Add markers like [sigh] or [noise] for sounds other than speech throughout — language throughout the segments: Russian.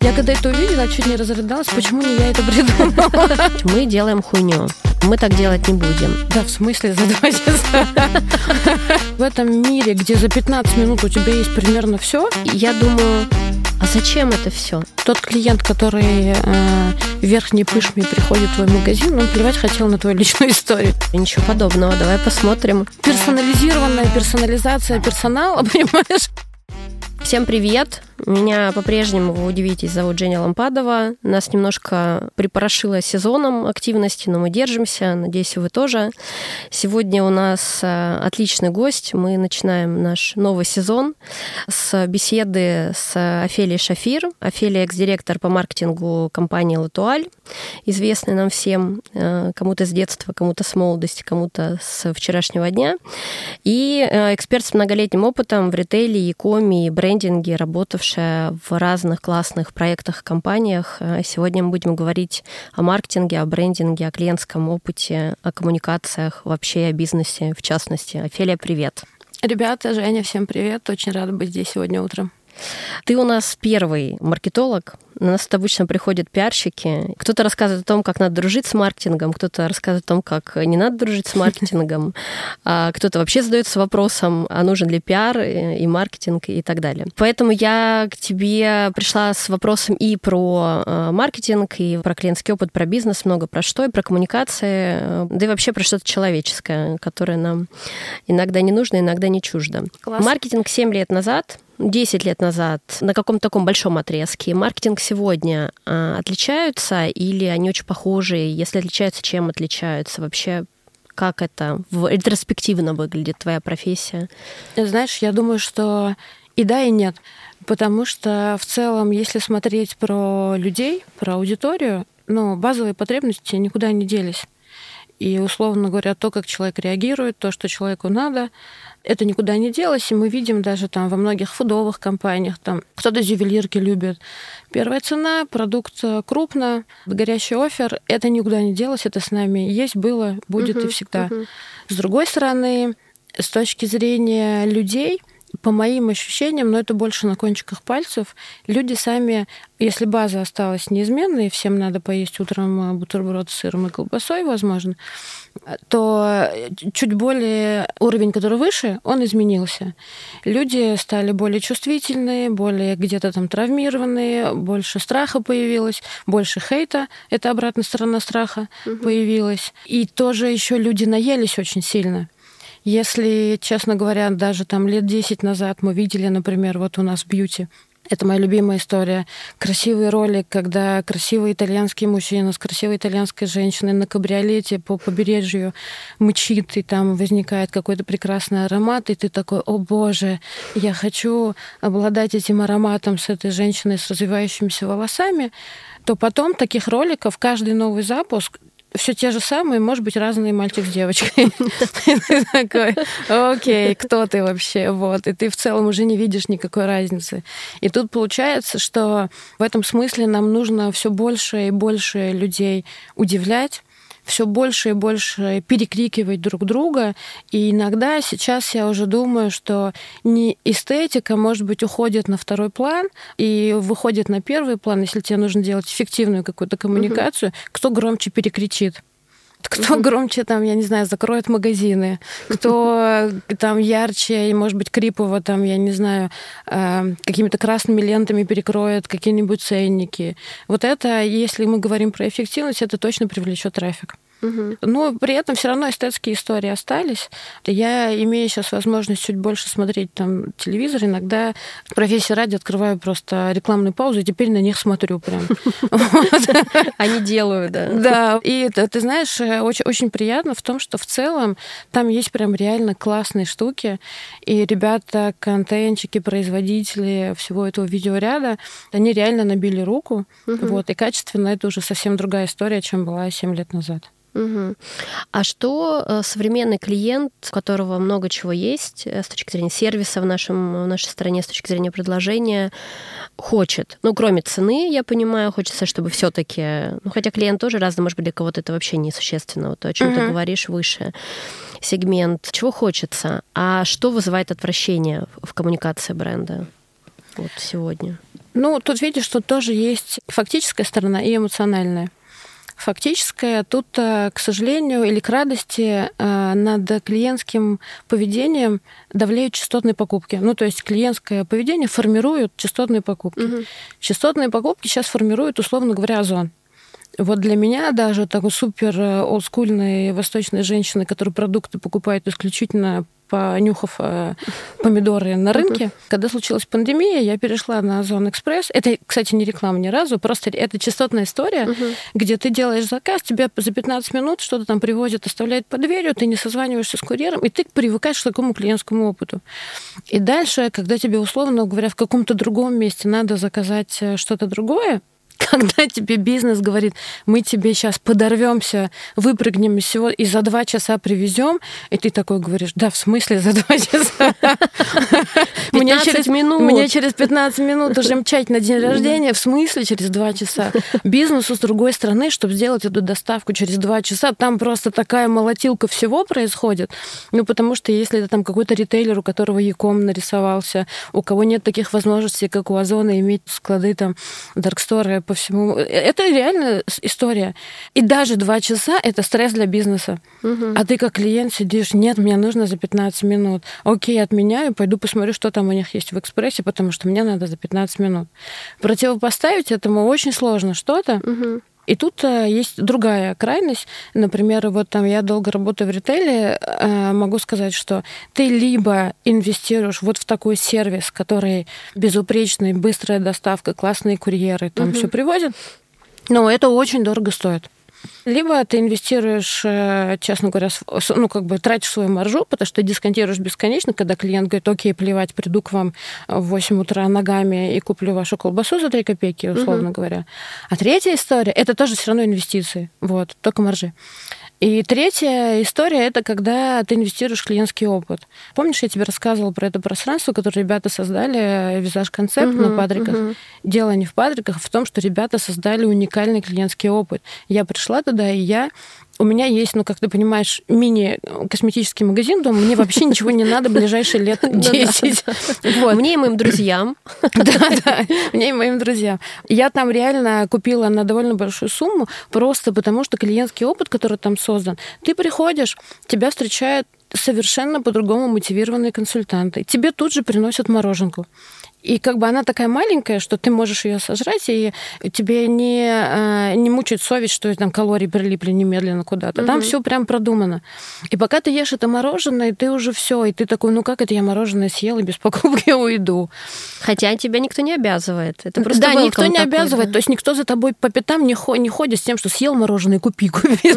Я когда это увидела, чуть не разрыдалась, почему не я это придумала. Мы делаем хуйню. Мы так делать не будем. Да, в смысле за два часа? В этом мире, где за 15 минут у тебя есть примерно все, Я думаю, а зачем это все? тот клиент, который э, верхней пышмой приходит в твой магазин, он плевать хотел на твою личную историю. Ничего подобного. Давай посмотрим. Персонализированная персонализация персонала, [laughs] понимаешь? Всем привет! Меня по-прежнему, вы удивитесь, зовут Женя Лампадова. Нас немножко припорошило сезоном активности, но мы держимся. Надеюсь, вы тоже. Сегодня у нас э, отличный гость. Мы начинаем наш новый сезон с беседы с Офелией Шафир. Офелия экс-директор по маркетингу компании «Латуаль», известный нам всем, э, кому-то с детства, кому-то с молодости, кому-то с вчерашнего дня. И э, эксперт с многолетним опытом в ритейле, e-коме и брендинге, работавшая в разных классных проектах, компаниях. Э, Сегодня мы будем говорить о маркетинге, о брендинге, о клиентском опыте, о коммуникациях, вообще о бизнесе в частности. Офелия, привет! Ребята, Женя, всем привет. Очень рада быть здесь сегодня утром. Ты у нас первый маркетолог. На нас обычно приходят пиарщики. Кто-то рассказывает о том, как надо дружить с маркетингом, кто-то рассказывает о том, как не надо дружить с [laughs] маркетингом, а кто-то вообще задается вопросом, а нужен ли пиар и маркетинг и так далее. Поэтому я к тебе пришла с вопросом и про э, маркетинг, и про клиентский опыт, про бизнес, много про что, и про коммуникации, э, да и вообще про что-то человеческое, которое нам иногда не нужно, иногда не чуждо. Класс. Маркетинг 7 лет назад 10 лет назад на каком-то таком большом отрезке. Маркетинг сегодня а, отличаются или они очень похожи? Если отличаются, чем отличаются? Вообще, как это в- ретроспективно выглядит твоя профессия? Знаешь, я думаю, что и да, и нет. Потому что в целом, если смотреть про людей, про аудиторию, ну, базовые потребности никуда не делись. И, условно говоря, то, как человек реагирует, то, что человеку надо, это никуда не делось. И мы видим даже там во многих фудовых компаниях, там кто-то ювелирки любит. Первая цена, продукт э, крупно, горящий офер, это никуда не делось, это с нами есть, было, будет и Мгм, всегда. мгм. С другой стороны, с точки зрения людей, по моим ощущениям, но это больше на кончиках пальцев, люди сами, если база осталась неизменной, всем надо поесть утром э, бутерброд с сыром и колбасой, возможно, то э, чуть более уровень, который выше, он изменился. Люди стали более чувствительные, более где-то там травмированные, больше страха появилось, больше хейта, это обратная сторона страха появилась. И тоже еще люди наелись очень сильно. Если, честно говоря, даже там лет 10 назад мы видели, например, вот у нас бьюти, это моя любимая история. Красивый ролик, когда красивый итальянский мужчина с красивой итальянской женщиной на кабриолете по побережью мчит, и там возникает какой-то прекрасный аромат, и ты такой, о боже, я хочу обладать этим ароматом с этой женщиной с развивающимися волосами, то потом таких роликов каждый новый запуск все те же самые, может быть, разные мальчик с девочкой. [laughs] Ты такой, окей, кто ты вообще? Вот. И ты в целом уже не видишь никакой разницы. И тут получается, что в этом смысле нам нужно все больше и больше людей удивлять, все больше и больше перекрикивать друг друга. И иногда сейчас я уже думаю, что не эстетика, может быть, уходит на второй план и выходит на первый план, если тебе нужно делать эффективную какую-то коммуникацию, кто громче перекричит. Кто громче там, я не знаю, закроет магазины, кто там ярче и, может быть, крипово там, я не знаю, э, какими-то красными лентами перекроет какие-нибудь ценники. Вот это, если мы говорим про эффективность, это точно привлечет трафик. Но при этом все равно эстетские истории остались. Я имею сейчас возможность чуть больше смотреть там телевизор. Иногда в профессии ради открываю просто рекламные паузы, и теперь на них смотрю прям. [laughs] Они делают, да. Да, и ты знаешь, э, очень, очень приятно в том, что в целом там есть прям реально классные штуки, и ребята, контентчики, производители всего этого видеоряда, они реально набили руку, вот, и качественно это уже совсем другая история, чем была 7 лет назад. Мгм. А что э, современный клиент, у которого много чего есть э, с точки зрения сервиса в, нашем, в нашей стране, с точки зрения предложения, хочет? Ну, кроме цены, я понимаю, хочется, чтобы все таки ну, хотя клиент тоже разный, может быть, для кого-то это вообще несущественно, вот то, о чем ты Мгм. говоришь выше, сегмент, чего хочется, а что вызывает отвращение в коммуникации бренда вот сегодня? Ну, тут видишь, что тоже есть фактическая сторона и эмоциональная фактическая. Тут, э, к сожалению, или к радости, э, над клиентским поведением давлеют частотные покупки. Ну, то есть клиентское поведение формирует частотные покупки. Угу. Частотные покупки сейчас формируют, условно говоря, озон. Вот для меня даже такой супер э, олдскульной восточной женщины, которая продукты покупает исключительно понюхав э, помидоры на рынке. Uh-huh. Когда случилась пандемия, я перешла на Озон Экспресс. Это, кстати, не реклама ни разу, просто это частотная история, uh-huh. где ты делаешь заказ, тебе за 15 минут что-то там привозят, оставляют под дверью, ты не созваниваешься с курьером, и ты привыкаешь к такому клиентскому опыту. И дальше, когда тебе, условно говоря, в каком-то другом месте надо заказать э, что-то другое, [laughs] когда тебе бизнес говорит, мы тебе сейчас подорвемся, выпрыгнем из всего и за два часа привезем, и ты такой говоришь, да, в смысле за два [laughs] часа? [laughs] Мне через минут. Мне через 15 минут уже мчать на день рождения, в смысле через два часа? Бизнесу с другой стороны, чтобы сделать эту доставку через два часа, там просто такая молотилка всего происходит. Ну, потому что если это там какой-то ритейлер, у которого Яком нарисовался, у кого нет таких возможностей, как у Озона, иметь склады там, дарксторы по всему. Это реально история. И даже два часа — это стресс для бизнеса. Угу. А ты как клиент сидишь, нет, мне нужно за 15 минут. Окей, отменяю, пойду посмотрю, что там у них есть в экспрессе, потому что мне надо за 15 минут. Противопоставить этому очень сложно что-то. Угу. И тут э, есть другая крайность. Например, вот там я долго работаю в ритейле, э, могу сказать, что ты либо инвестируешь вот в такой сервис, который безупречный, быстрая доставка, классные курьеры, там угу. все привозят, но это очень дорого стоит. Либо ты инвестируешь, э, честно говоря, ну, как бы тратишь свою маржу, потому что дисконтируешь бесконечно, когда клиент говорит, окей, плевать, приду к вам в 8 утра ногами и куплю вашу колбасу за 3 копейки, условно угу. говоря. А третья история, это тоже все равно инвестиции, вот, только маржи. И третья история это когда ты инвестируешь в клиентский опыт. Помнишь, я тебе рассказывала про это пространство, которое ребята создали, визаж концепт uh-huh, на падриках. Uh-huh. Дело не в падриках, а в том, что ребята создали уникальный клиентский опыт. Я пришла туда, и я у меня есть, ну, как ты понимаешь, мини-косметический магазин дома, мне вообще ничего не надо ближайшие лет [laughs] 10. Мне и моим друзьям. [laughs] Да, да, [laughs] мне и моим друзьям. Я там реально купила на довольно большую сумму, просто потому что клиентский опыт, который там создан, ты приходишь, тебя встречают совершенно по-другому мотивированные консультанты. Тебе тут же приносят мороженку. И как бы она такая маленькая, что ты можешь ее сожрать, и тебе не, а, не мучает совесть, что там калории прилипли немедленно куда-то. Угу. Там все прям продумано. И пока ты ешь это мороженое, ты уже все, и ты такой, ну как это я мороженое съел и без покупки уйду. Хотя тебя никто не обязывает. Это просто да, никто не такой, обязывает. Да? То есть никто за тобой по пятам не, хо- не ходит с тем, что съел мороженое, купи, купи. [laughs]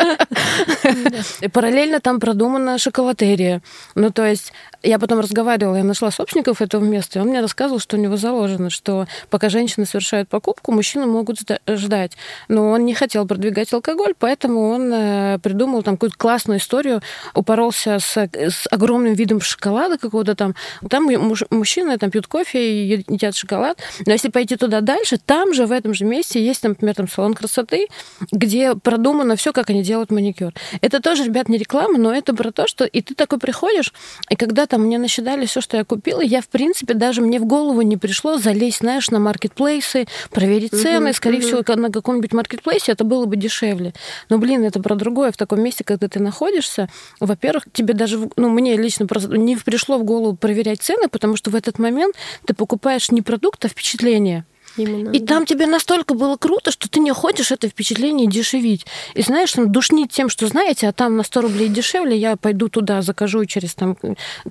[laughs] Параллельно там продумана шоколатерия. Ну, то есть я потом разговаривала, я нашла собственников этого места, и он мне рассказывал, что у него заложено, что пока женщины совершают покупку, мужчины могут ждать. Но он не хотел продвигать алкоголь, поэтому он э, придумал там какую-то классную историю, упоролся с, с огромным видом шоколада какого-то там. Там муж, мужчины там пьют кофе и едят шоколад. Но если пойти туда дальше, там же, в этом же месте, есть, например, там салон красоты, где продумано все, как они делают маникюр. Это тоже, ребят, не реклама, но это про то, что и ты такой приходишь, и когда там мне насчитали все, что я купила, я, в принципе, даже мне в голову не пришло залезть, знаешь, на маркетплейсы, проверить цены. Uh-huh, Скорее uh-huh. всего, на каком-нибудь маркетплейсе это было бы дешевле. Но, блин, это про другое. В таком месте, когда ты находишься, во-первых, тебе даже, ну, мне лично просто не пришло в голову проверять цены, потому что в этот момент ты покупаешь не продукт, а впечатление. Именно, и да. там тебе настолько было круто, что ты не хочешь это впечатление дешевить. И знаешь, там душнить тем, что знаете, а там на 100 рублей дешевле, я пойду туда, закажу через там...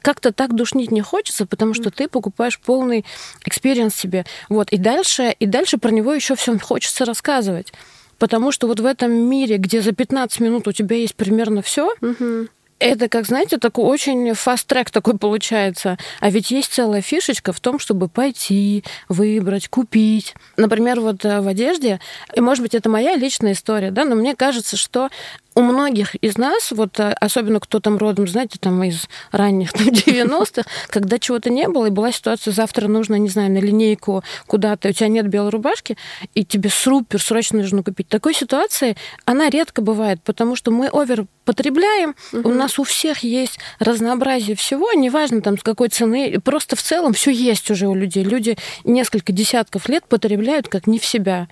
Как-то так душнить не хочется, потому что ты покупаешь полный experience себе. Вот. И дальше, и дальше про него еще все хочется рассказывать. Потому что вот в этом мире, где за 15 минут у тебя есть примерно все, угу это, как знаете, такой очень фаст-трек такой получается. А ведь есть целая фишечка в том, чтобы пойти, выбрать, купить. Например, вот э, в одежде, и, может быть, это моя личная история, да, но мне кажется, что у многих из нас, вот э, особенно кто там родом, знаете, там из ранних там, [laughs] 90-х, когда чего-то не было, и была ситуация, завтра нужно, не знаю, на линейку куда-то, у тебя нет белой рубашки, и тебе супер срочно нужно купить. Такой ситуации, она редко бывает, потому что мы овер потребляем, угу. у нас у всех есть разнообразие всего, неважно там с какой цены, просто в целом все есть уже у людей. Люди несколько десятков лет потребляют как не в себя.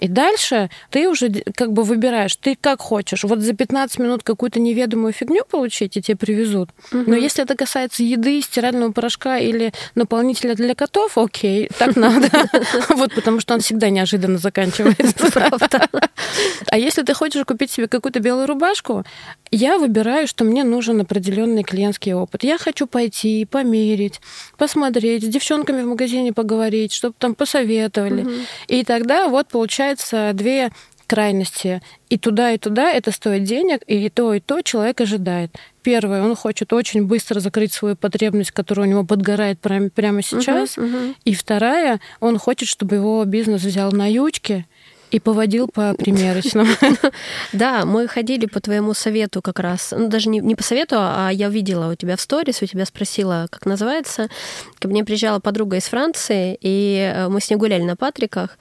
И дальше ты уже как бы выбираешь, ты как хочешь. Вот за 15 минут какую-то неведомую фигню получить, и тебе привезут. Угу. Но если это касается еды, стирального порошка или наполнителя для котов, окей, так надо. [laughs] Вот потому что он всегда неожиданно заканчивается. Правда. А если ты хочешь купить себе какую-то белую рубашку, я выбираю, что мне нужен определенный клиентский опыт. Я хочу пойти, померить, посмотреть, с девчонками в магазине поговорить, чтобы там посоветовали. И тогда вот получается получается две крайности. И туда, и туда это стоит денег, и то, и то человек ожидает. Первое, он хочет очень быстро закрыть свою потребность, которая у него подгорает прямо, прямо сейчас. Uh-huh, uh-huh. И вторая, он хочет, чтобы его бизнес взял на ючки, и поводил по примерочным. [laughs] Да, мы ходили по твоему совету как раз. Ну, даже не, не по совету, а я видела у тебя в сторис, у тебя спросила, как называется. Ко мне приезжала подруга из Франции, и э, мы с ней гуляли на Патриках.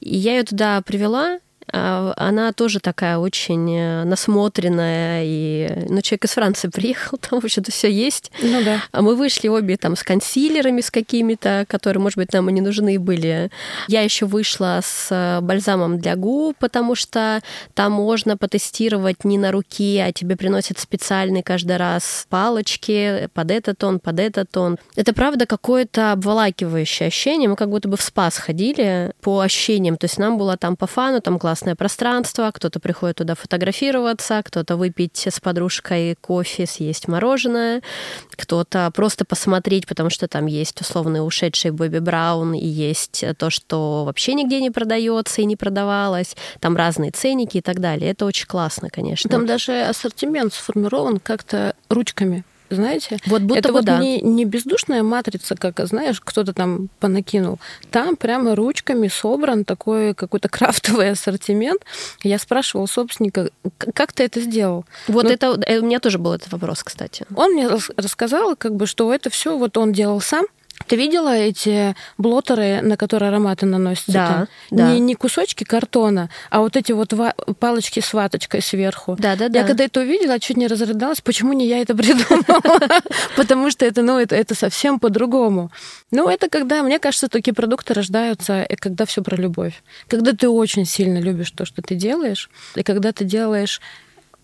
И я ее туда привела, а, она тоже такая очень э, насмотренная, и, ну, человек из Франции [laughs] приехал, там вообще-то все есть. Ну да. А мы вышли обе там с консилерами с какими-то, которые, может быть, нам и не нужны были. Я еще вышла с э, бальзамом для губ, потому что там можно потестировать не на руке, а тебе приносят специальные каждый раз палочки под этот тон, под этот тон. Это правда какое-то обволакивающее ощущение. Мы как будто бы в спас ходили по ощущениям. То есть нам было там по фану, там класс классное пространство, кто-то приходит туда фотографироваться, кто-то выпить с подружкой кофе, съесть мороженое, кто-то просто посмотреть, потому что там есть условный ушедший Бэби Браун и есть то, что вообще нигде не продается и не продавалось, там разные ценники и так далее. Это очень классно, конечно. Там даже ассортимент сформирован как-то ручками знаете? Вот будто это бы вот да. не, не бездушная матрица, как, знаешь, кто-то там понакинул. Там прямо ручками собран такой какой-то [laughs] крафтовый ассортимент. Я спрашивала собственника, как ты это сделал? Вот ну, это, э, у меня тоже был этот вопрос, кстати. Он мне рассказал, как бы, что это все вот он делал сам, ты видела эти блотеры, на которые ароматы наносятся? Да, там? да. Не, не кусочки картона, а вот эти вот палочки с ваточкой сверху. Да, да, да. Я когда это увидела, чуть не разрыдалась, почему не я это придумала? [laughs] Потому что это, ну, это, это совсем по-другому. Ну, это когда, мне кажется, такие продукты рождаются, и когда все про любовь. Когда ты очень сильно любишь то, что ты делаешь, и когда ты делаешь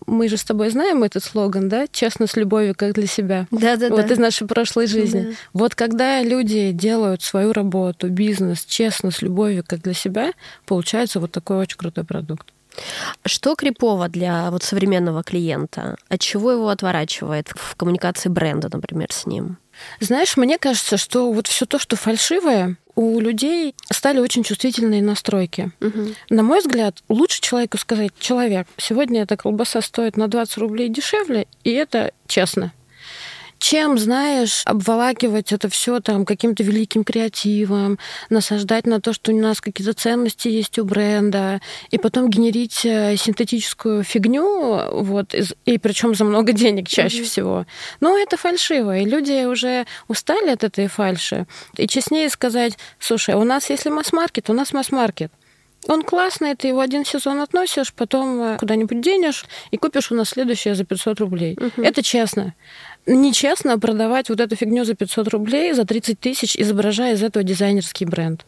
мы же с тобой знаем этот слоган, да? Честно с любовью, как для себя. Да, да, вот да. из нашей прошлой жизни. Да. Вот когда люди делают свою работу, бизнес честно, с любовью, как для себя, получается вот такой очень крутой продукт. Что крипово для вот современного клиента? От чего его отворачивает в коммуникации бренда, например, с ним? Знаешь, мне кажется, что вот все то, что фальшивое, у людей стали очень чувствительные настройки. Угу. На мой взгляд, лучше человеку сказать, человек, сегодня эта колбаса стоит на 20 рублей дешевле, и это честно чем, знаешь, обволакивать это все там каким-то великим креативом, насаждать на то, что у нас какие-то ценности есть у бренда, и потом генерить э, синтетическую фигню, вот, и причем за много [laughs] денег чаще mm-hmm. всего. Ну, это фальшиво, и люди уже устали от этой фальши. И честнее сказать, слушай, у нас, если масс-маркет, у нас масс-маркет. Он классный, ты его один сезон относишь, потом э, куда-нибудь денешь и купишь у нас следующее за 500 рублей. Угу. Это честно нечестно продавать вот эту фигню за 500 рублей, за 30 тысяч, изображая из этого дизайнерский бренд.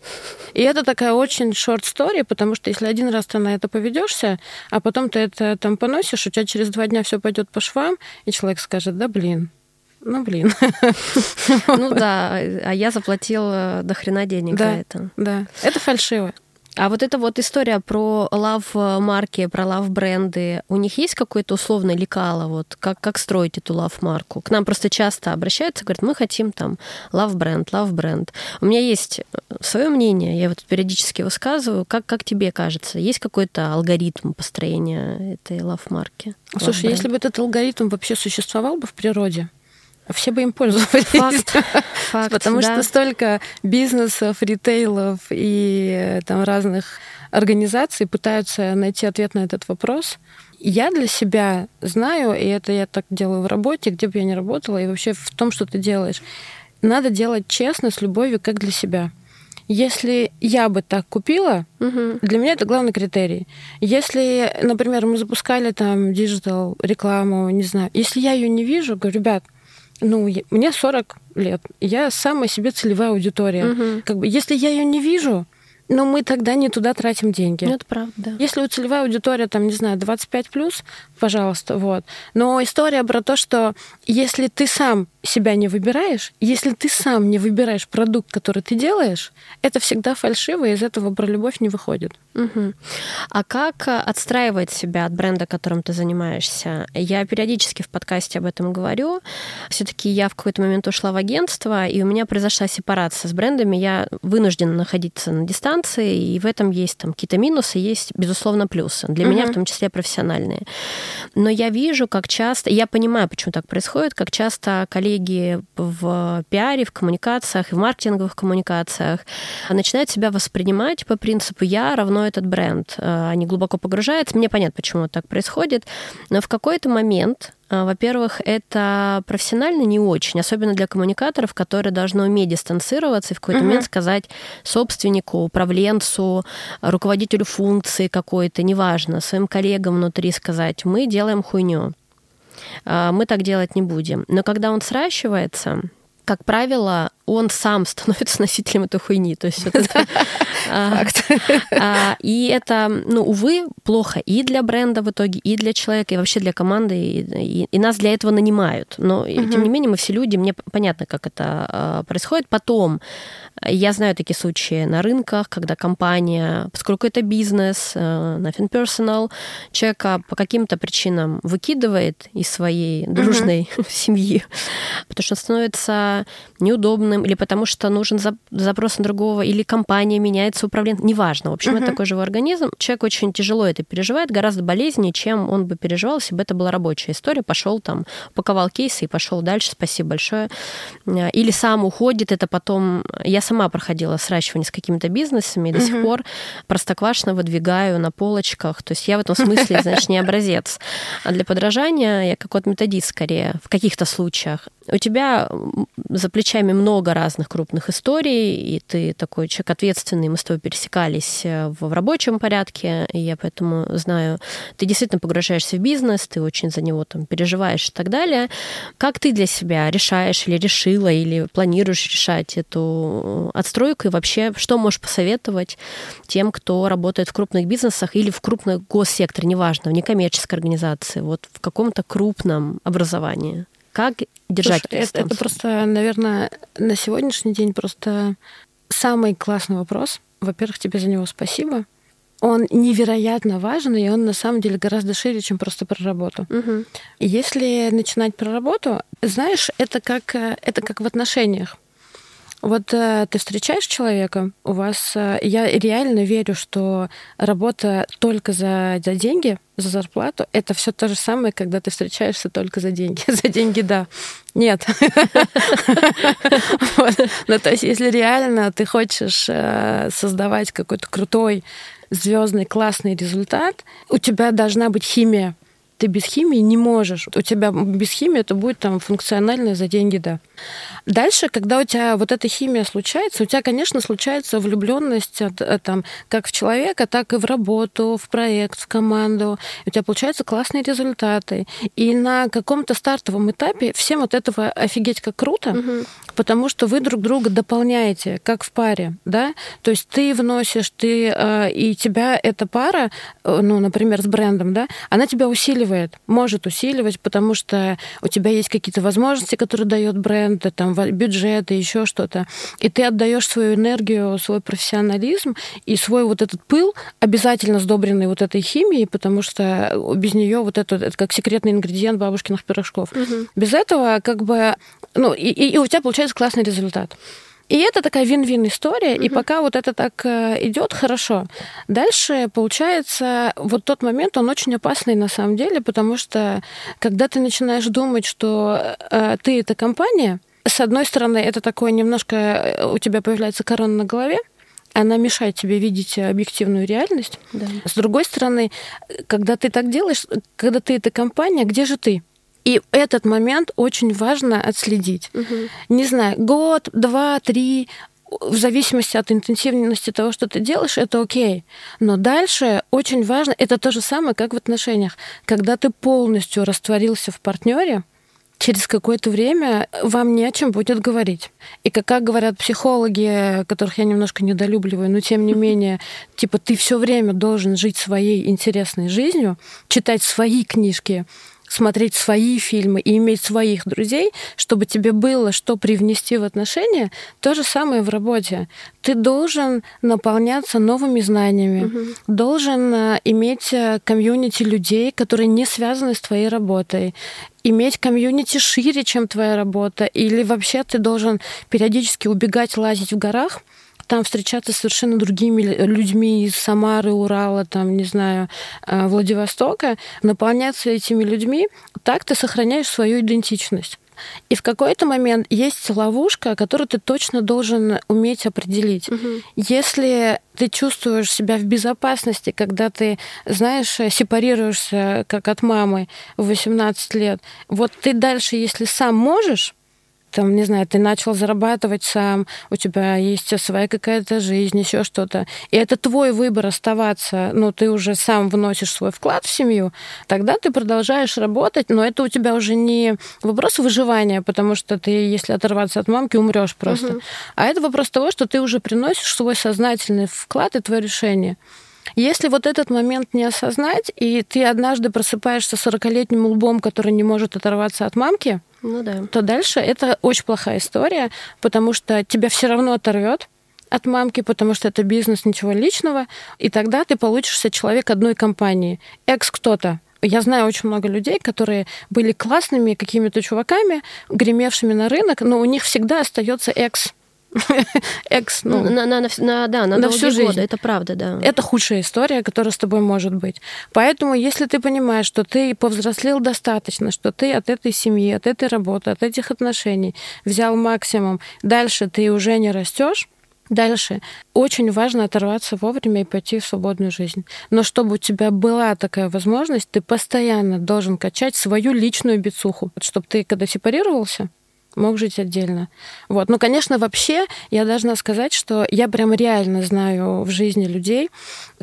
И это такая очень short story, потому что если один раз ты на это поведешься, а потом ты это там поносишь, у тебя через два дня все пойдет по швам, и человек скажет, да блин, ну, блин. Ну да, а я заплатила до хрена денег да, за это. Да, это фальшиво. А вот эта вот история про лав-марки, про лав-бренды, у них есть какой-то условный лекало? Вот как, как строить эту лав-марку? К нам просто часто обращаются, говорят, мы хотим там лав-бренд, лав-бренд. У меня есть свое мнение, я вот периодически высказываю. Как, как тебе кажется, есть какой-то алгоритм построения этой лав-марки? Слушай, если бы этот алгоритм вообще существовал бы в природе, все бы им пользовались. Факт. Факт Потому да. что столько бизнесов, ритейлов и э, там разных организаций пытаются найти ответ на этот вопрос. Я для себя знаю, и это я так делаю в работе, где бы я ни работала, и вообще в том, что ты делаешь. Надо делать честно, с любовью, как для себя. Если я бы так купила, угу. для меня это главный критерий. Если, например, мы запускали там digital рекламу, не знаю, если я ее не вижу, говорю, ребят, ну, мне 40 лет, я самая себе целевая аудитория. Угу. Как бы, если я ее не вижу, но мы тогда не туда тратим деньги. Ну, это правда. Если у целевая аудитория, там, не знаю, 25 плюс, пожалуйста, вот. Но история про то, что если ты сам себя не выбираешь, если ты сам не выбираешь продукт, который ты делаешь, это всегда фальшиво, и из этого про любовь не выходит. Угу. А как э, отстраивать себя от бренда, которым ты занимаешься? Я периодически в подкасте об этом говорю. Все-таки я в какой-то момент ушла в агентство, и у меня произошла сепарация с брендами. Я вынуждена находиться на дистанции, и в этом есть там какие-то минусы, есть, безусловно, плюсы. Для угу. меня в том числе профессиональные. Но я вижу, как часто, я понимаю, почему так происходит, как часто коллеги в пиаре, в коммуникациях, в маркетинговых коммуникациях начинают себя воспринимать по принципу «я равно этот бренд». Э, они глубоко погружаются. Мне понятно, почему так происходит. Но в какой-то момент во-первых, это профессионально не очень, особенно для коммуникаторов, которые должны уметь дистанцироваться и в какой-то uh-huh. момент сказать собственнику, управленцу, руководителю функции какой-то, неважно, своим коллегам внутри сказать, мы делаем хуйню. Э, мы так делать не будем. Но когда он сращивается, как правило, он сам становится [laughs] носителем этой хуйни. То есть [laughs] а, а, и это, ну, увы, плохо и для бренда в итоге, и для человека, и вообще для команды, и, нас для этого нанимают. Но, тем не менее, мы все люди, мне понятно, как это а, происходит. Потом, я знаю такие случаи на рынках, когда компания, поскольку это бизнес, nothing personal, человека по каким-то причинам выкидывает из своей дружной [laughs] семьи, потому что становится неудобным, или потому что нужен запрос на другого, или компания меняется, управление, неважно. В общем, uh-huh. это такой живой организм. Человек очень тяжело это переживает, гораздо болезненнее, чем он бы переживал, если бы это была рабочая история. Пошел там, упаковал кейсы и пошел дальше. Спасибо большое. Или сам уходит, это потом... Я сама проходила сращивание с какими-то бизнесами, и до uh-huh. сих пор простоквашно выдвигаю на полочках. То есть я в этом смысле, значит, не образец. А для подражания я как вот методист скорее в каких-то случаях. У тебя за плечами много разных крупных историй, и ты такой человек ответственный, мы с тобой пересекались э, в рабочем порядке, и я поэтому знаю, ты действительно погружаешься в бизнес, ты очень за него там переживаешь и так далее. Как ты для себя решаешь или решила, или планируешь решать эту отстройку, и вообще что можешь посоветовать тем, кто работает в крупных бизнесах или в крупном госсекторе, неважно, в некоммерческой организации, вот в каком-то крупном образовании? Как держать Слушай, это, это просто, наверное, на сегодняшний день просто самый классный вопрос. Во-первых, тебе за него спасибо. Он невероятно важен, и он на самом деле гораздо шире, чем просто про работу. Угу. Если начинать про работу, знаешь, это как, э, это как в отношениях. Вот э, ты встречаешь человека, у вас... Э, я реально верю, что работа только за, за деньги, за зарплату, это все то же самое, когда ты встречаешься только за деньги. [laughs] За деньги, да. Нет. [laughs] Ну, то есть, если реально ты хочешь э, создавать какой-то крутой, звездный, классный результат, у тебя должна быть химия. Ты без химии не можешь. У тебя без химии это будет там функционально за деньги, да. Дальше, когда у тебя вот эта химия случается, у тебя, конечно, случается влюбленность э, там, как в человека, так и в работу, в проект, в команду. у тебя получаются классные результаты. И на каком-то стартовом этапе всем от этого офигеть как круто, угу. Потому что вы друг друга дополняете, как в паре, да. То есть ты вносишь, ты э, и тебя эта пара, э, ну, например, с брендом, да, она тебя усиливает, может усиливать, потому что у тебя есть какие-то возможности, которые дает бренд, там бюджет и еще что-то, и ты отдаешь свою энергию, свой профессионализм и свой вот этот пыл, обязательно сдобренный вот этой химией, потому что без нее вот это, это как секретный ингредиент бабушкиных пирожков. Угу. Без этого как бы, ну, и, и у тебя получается классный результат. И это такая вин-вин история, mm и пока вот это так э, идет хорошо. Дальше получается вот тот момент, он очень опасный на самом деле, потому что когда ты начинаешь думать, что э, ты это компания, с одной стороны, это такое немножко э, у тебя появляется корона на голове, она мешает тебе видеть объективную реальность. Да. С другой стороны, когда ты так делаешь, когда ты эта компания, где же ты? И этот момент очень важно отследить. Угу. Не знаю, год, два, три, в зависимости от интенсивности того, что ты делаешь, это окей. Но дальше очень важно, это то же самое, как в отношениях. Когда ты полностью растворился в партнере, через какое-то время вам не о чем будет говорить. И как, как говорят психологи, которых я немножко недолюбливаю, но тем не менее, типа ты все время должен жить своей интересной жизнью, читать свои книжки, смотреть свои фильмы и иметь своих друзей, чтобы тебе было что привнести в отношения, то же самое в работе. Ты должен наполняться новыми знаниями, угу. должен э, иметь э, комьюнити людей, которые не связаны с твоей работой, иметь комьюнити шире, чем твоя работа, или вообще ты должен периодически убегать, лазить в горах, там встречаться с совершенно другими людьми из Самары, Урала, там, не знаю, э, Владивостока, наполняться этими людьми, так ты сохраняешь свою идентичность. И в какой-то момент есть ловушка, которую ты точно должен уметь определить. Угу. Если ты чувствуешь себя в безопасности, когда ты, знаешь, сепарируешься как от мамы в 18 лет, вот ты дальше, если сам можешь, там, не знаю, ты начал зарабатывать сам, у тебя есть своя какая-то жизнь, еще что-то. И это твой выбор оставаться, ну, ты уже сам вносишь свой вклад в семью, тогда ты продолжаешь работать, но это у тебя уже не вопрос выживания, потому что ты, если оторваться от мамки, умрешь просто. Угу. А это вопрос того, что ты уже приносишь свой сознательный вклад и твое решение. Если вот этот момент не осознать, и ты однажды просыпаешься 40-летним лбом, который не может оторваться от мамки, ну да. то дальше это очень плохая история, потому что тебя все равно оторвет от мамки, потому что это бизнес, ничего личного, и тогда ты получишься человек одной компании, экс кто-то. Я знаю очень много людей, которые были классными какими-то чуваками, гремевшими на рынок, но у них всегда остается экс экс, ну, на, на, на, на, да, на, на всю жизнь. Годы. Это правда, да. Это худшая история, которая с тобой может быть. Поэтому, если ты понимаешь, что ты повзрослел достаточно, что ты от этой семьи, от этой работы, от этих отношений взял максимум, дальше ты уже не растешь, Дальше. Очень важно оторваться вовремя и пойти в свободную жизнь. Но чтобы у тебя была такая возможность, ты постоянно должен качать свою личную бицуху. Чтобы ты, когда сепарировался, мог жить отдельно. Вот. Ну, конечно, вообще я должна сказать, что я прям реально знаю в жизни людей,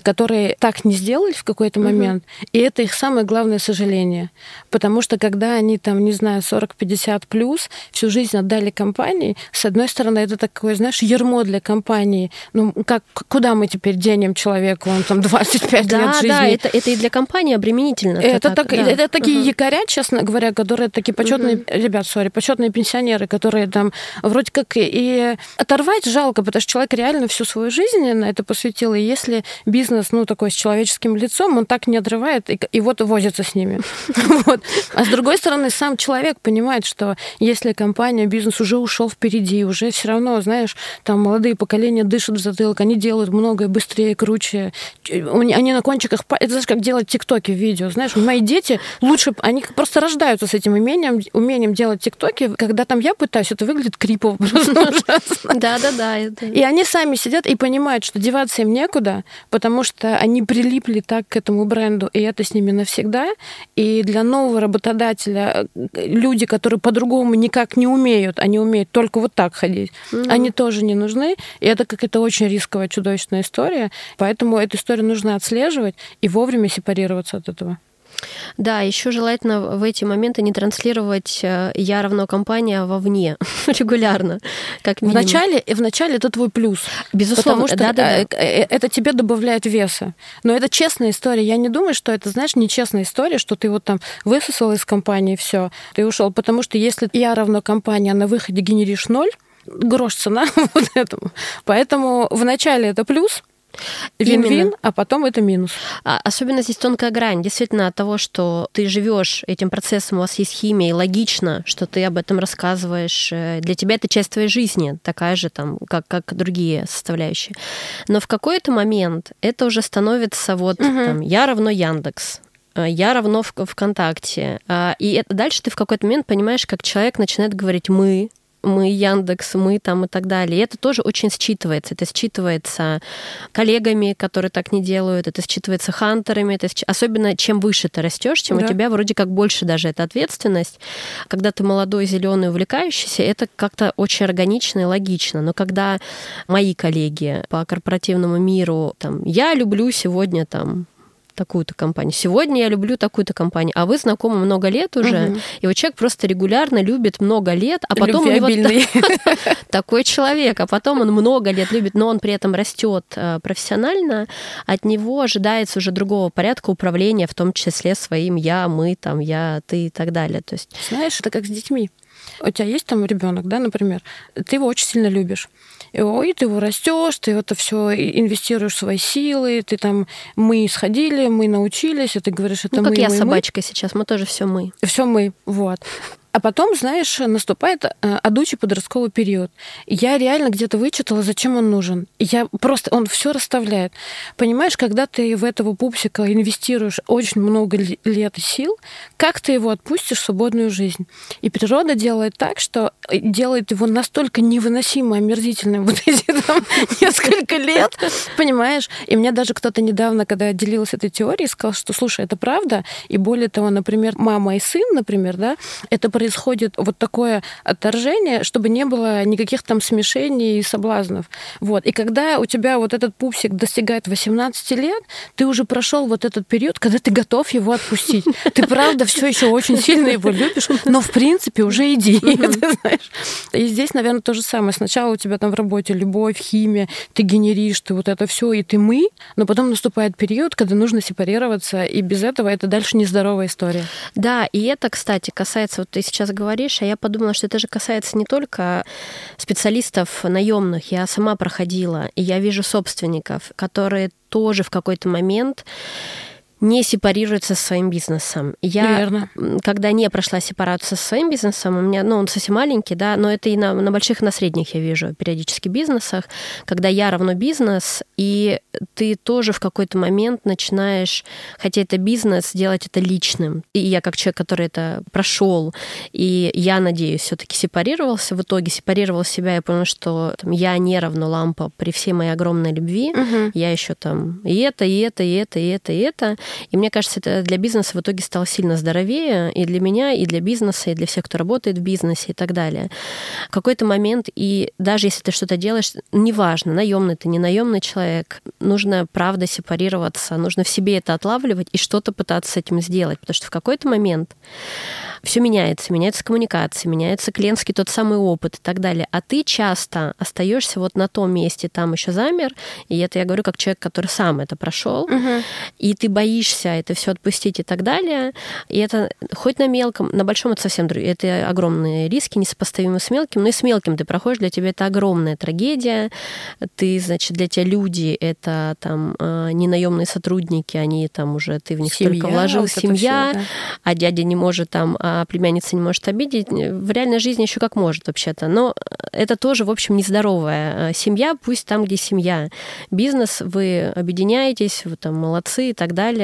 которые так не сделали в какой-то угу. момент, и это их самое главное сожаление. Потому что когда они там, не знаю, 40-50 плюс, всю жизнь отдали компании, с одной стороны, это такое, знаешь, ермо для компании. Ну, как, куда мы теперь денем человека, он там 25 да, лет жизни. Да, это, это и для компании обременительно. Это, так, так, да. это такие угу. якоря, честно говоря, которые такие почетные, угу. ребят, сори, почетные пенсионеры пенсионеры, которые там вроде как и оторвать жалко, потому что человек реально всю свою жизнь на это посвятил, и если бизнес, ну, такой с человеческим лицом, он так не отрывает, и, и вот возится с ними. [laughs] Вот. А с другой стороны, сам человек понимает, что если компания, бизнес уже ушел впереди, уже все равно, знаешь, там молодые поколения дышат в затылок, они делают многое быстрее, круче, они на кончиках, это знаешь, как делать тиктоки в видео, знаешь, мои дети лучше, они просто рождаются с этим умением, умением делать тиктоки, когда там там я пытаюсь, это выглядит крипово Да, да, да. И они сами сидят и понимают, что деваться им некуда, потому что они прилипли так к этому бренду, и это с ними навсегда. И для нового работодателя э, люди, которые по-другому никак не умеют, они умеют только вот так ходить, они тоже не нужны. И это какая-то очень рисковая, чудовищная история. Поэтому эту историю нужно отслеживать и вовремя сепарироваться от этого. Да, еще желательно в эти моменты не транслировать э, «я равно компания» вовне [laughs] регулярно, как минимум. Вначале, вначале это твой плюс. Безусловно. Потому что да, да, да. Это тебе добавляет веса. Но это честная история. Я не думаю, что это, знаешь, нечестная история, что ты вот там высосал из компании все, ты ушел. Потому что если «я равно компания», а на выходе генеришь ноль, грош цена [laughs] вот этому. Поэтому вначале это плюс, Вин-вин, а потом это минус. А, особенно здесь тонкая грань. Действительно, от того, что ты живешь этим процессом, у вас есть химия, и логично, что ты об этом рассказываешь. Э, для тебя это часть твоей жизни, такая же, там, как, как другие составляющие. Но в какой-то момент это уже становится вот угу. там, я равно Яндекс, э, я равно ВКонтакте. А, и это, дальше ты в какой-то момент понимаешь, как человек начинает говорить «мы», мы Яндекс, мы там и так далее. И это тоже очень считывается. Это считывается коллегами, которые так не делают, это считывается хантерами, это счит... особенно чем выше ты растешь, тем да. у тебя вроде как больше даже эта ответственность. Когда ты молодой, зеленый, увлекающийся, это как-то очень органично и логично. Но когда мои коллеги по корпоративному миру, там, я люблю сегодня там такую-то компанию. Сегодня я люблю такую-то компанию. А вы знакомы много лет уже, угу. и вот человек просто регулярно любит много лет, а потом у него [laughs] такой человек, а потом он много лет любит, но он при этом растет э, профессионально, от него ожидается уже другого порядка управления, в том числе своим я, мы, там, я, ты и так далее. То есть... Знаешь, это как с детьми. У тебя есть там ребенок, да, например, ты его очень сильно любишь и ты его растешь, ты это все инвестируешь свои силы, ты там мы сходили, мы научились, и ты говоришь, это ну, мы. Как я мы, собачка мы. сейчас, мы тоже все мы. Все мы, вот. А потом, знаешь, наступает э, одучий подростковый период. Я реально где-то вычитала, зачем он нужен. Я просто, он все расставляет. Понимаешь, когда ты в этого пупсика инвестируешь очень много лет и сил, как ты его отпустишь в свободную жизнь? И природа делает так, что э, делает его настолько невыносимо омерзительным вот эти там [laughs] несколько лет, понимаешь? И мне даже кто-то недавно, когда я делилась этой теорией, сказал, что, слушай, это правда, и более того, например, мама и сын, например, да, это происходит вот такое отторжение, чтобы не было никаких там смешений и соблазнов. Вот. И когда у тебя вот этот пупсик достигает 18 лет, ты уже прошел вот этот период, когда ты готов его отпустить. Ты правда все еще очень сильно его любишь, но в принципе уже иди, [laughs] ты знаешь. И здесь, наверное, то же самое. Сначала у тебя там в работе любовь, химия, ты генеришь, ты вот это все, и ты мы, но потом наступает период, когда нужно сепарироваться, и без этого это дальше нездоровая история. Да, и это, кстати, касается вот сейчас говоришь, а я подумала, что это же касается не только специалистов наемных. Я сама проходила, и я вижу собственников, которые тоже в какой-то момент не сепарируется со своим бизнесом. Я, Верно. когда не прошла сепарацию со своим бизнесом, у меня, ну, он совсем маленький, да, но это и на, на больших, и на средних я вижу периодически бизнесах, когда я равно бизнес, и ты тоже в какой-то момент начинаешь, хотя это бизнес, делать это личным. И я как человек, который это прошел, и я надеюсь, все-таки сепарировался, в итоге сепарировал себя, я понял, что там, я не равно лампа при всей моей огромной любви, угу. я еще там и это, и это, и это, и это, и это. И мне кажется, это для бизнеса в итоге стало сильно здоровее и для меня, и для бизнеса, и для всех, кто работает в бизнесе и так далее. В какой-то момент, и даже если ты что-то делаешь, неважно, наемный ты, не наемный человек, нужно, правда, сепарироваться, нужно в себе это отлавливать и что-то пытаться с этим сделать, потому что в какой-то момент все меняется, меняется коммуникация, меняется клиентский тот самый опыт и так далее. А ты часто остаешься вот на том месте, там еще замер, и это я говорю как человек, который сам это прошел, угу. и ты боишься боишься это все отпустить и так далее. И это хоть на мелком, на большом это совсем другое. Это огромные риски, несопоставимы с мелким, но и с мелким ты проходишь, для тебя это огромная трагедия. Ты, значит, для тебя люди это там а, не наемные сотрудники, они там уже, ты в них семья, только вложил, вот семья, все, да. а дядя не может там, а племянница не может обидеть. В реальной жизни еще как может вообще-то. Но это тоже, в общем, нездоровая а, семья, пусть там, где семья. Бизнес, вы объединяетесь, вы там молодцы и так далее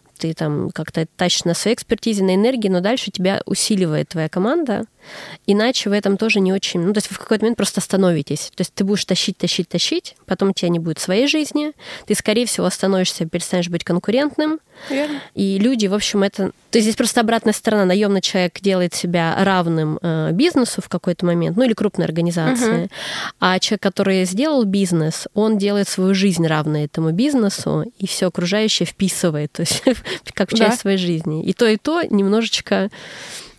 ты там как-то тащишь на своей экспертизе, на энергии, но дальше тебя усиливает твоя команда, Иначе в этом тоже не очень... Ну, то есть вы в какой-то момент просто остановитесь. То есть ты будешь тащить, тащить, тащить, потом у тебя не будет своей жизни, ты, скорее всего, остановишься, перестанешь быть конкурентным. Верно. И люди, в общем, это... То есть здесь просто обратная сторона. Наемный человек делает себя равным э, бизнесу в какой-то момент, ну или крупной организации. Угу. А человек, который сделал бизнес, он делает свою жизнь равной этому бизнесу, и все окружающее вписывает, то есть как часть да. своей жизни. И то, и то немножечко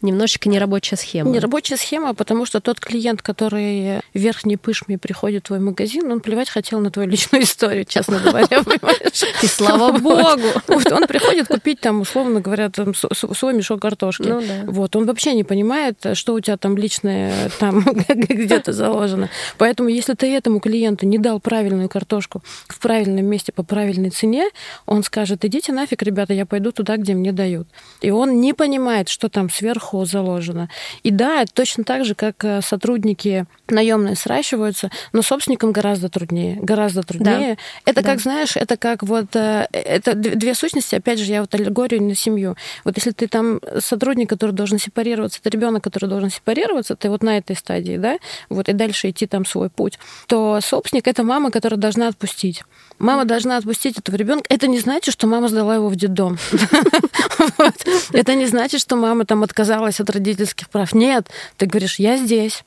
немножечко нерабочая схема. Нерабочая схема, потому что тот клиент, который верхней пышми приходит в твой магазин, он плевать хотел на твою личную историю, честно говоря, [laughs] понимаешь? И слава богу! Он приходит купить там, условно говоря, там, свой мешок картошки. Ну, да. Вот, он вообще не понимает, что у тебя там личное там [laughs] где-то заложено. Поэтому, если ты этому клиенту не дал правильную картошку в правильном месте по правильной цене, он скажет, идите нафиг, ребята, я пойду туда, где мне дают. И он не понимает, что там сверху сверху заложено. И да, это точно так же, как э, сотрудники наемные сращиваются, но собственникам гораздо труднее, гораздо труднее. Да. Это да. как, знаешь, это как вот, э, это две сущности, опять же, я вот аллегорию на семью. Вот если ты там сотрудник, который должен сепарироваться, это ребенок, который должен сепарироваться, ты вот на этой стадии, да, вот и дальше идти там свой путь, то собственник это мама, которая должна отпустить. Мама должна отпустить этого ребенка. Это не значит, что мама сдала его в детдом. [laughs] Это не значит, что мама там отказалась от родительских прав. Нет, ты говоришь, я здесь,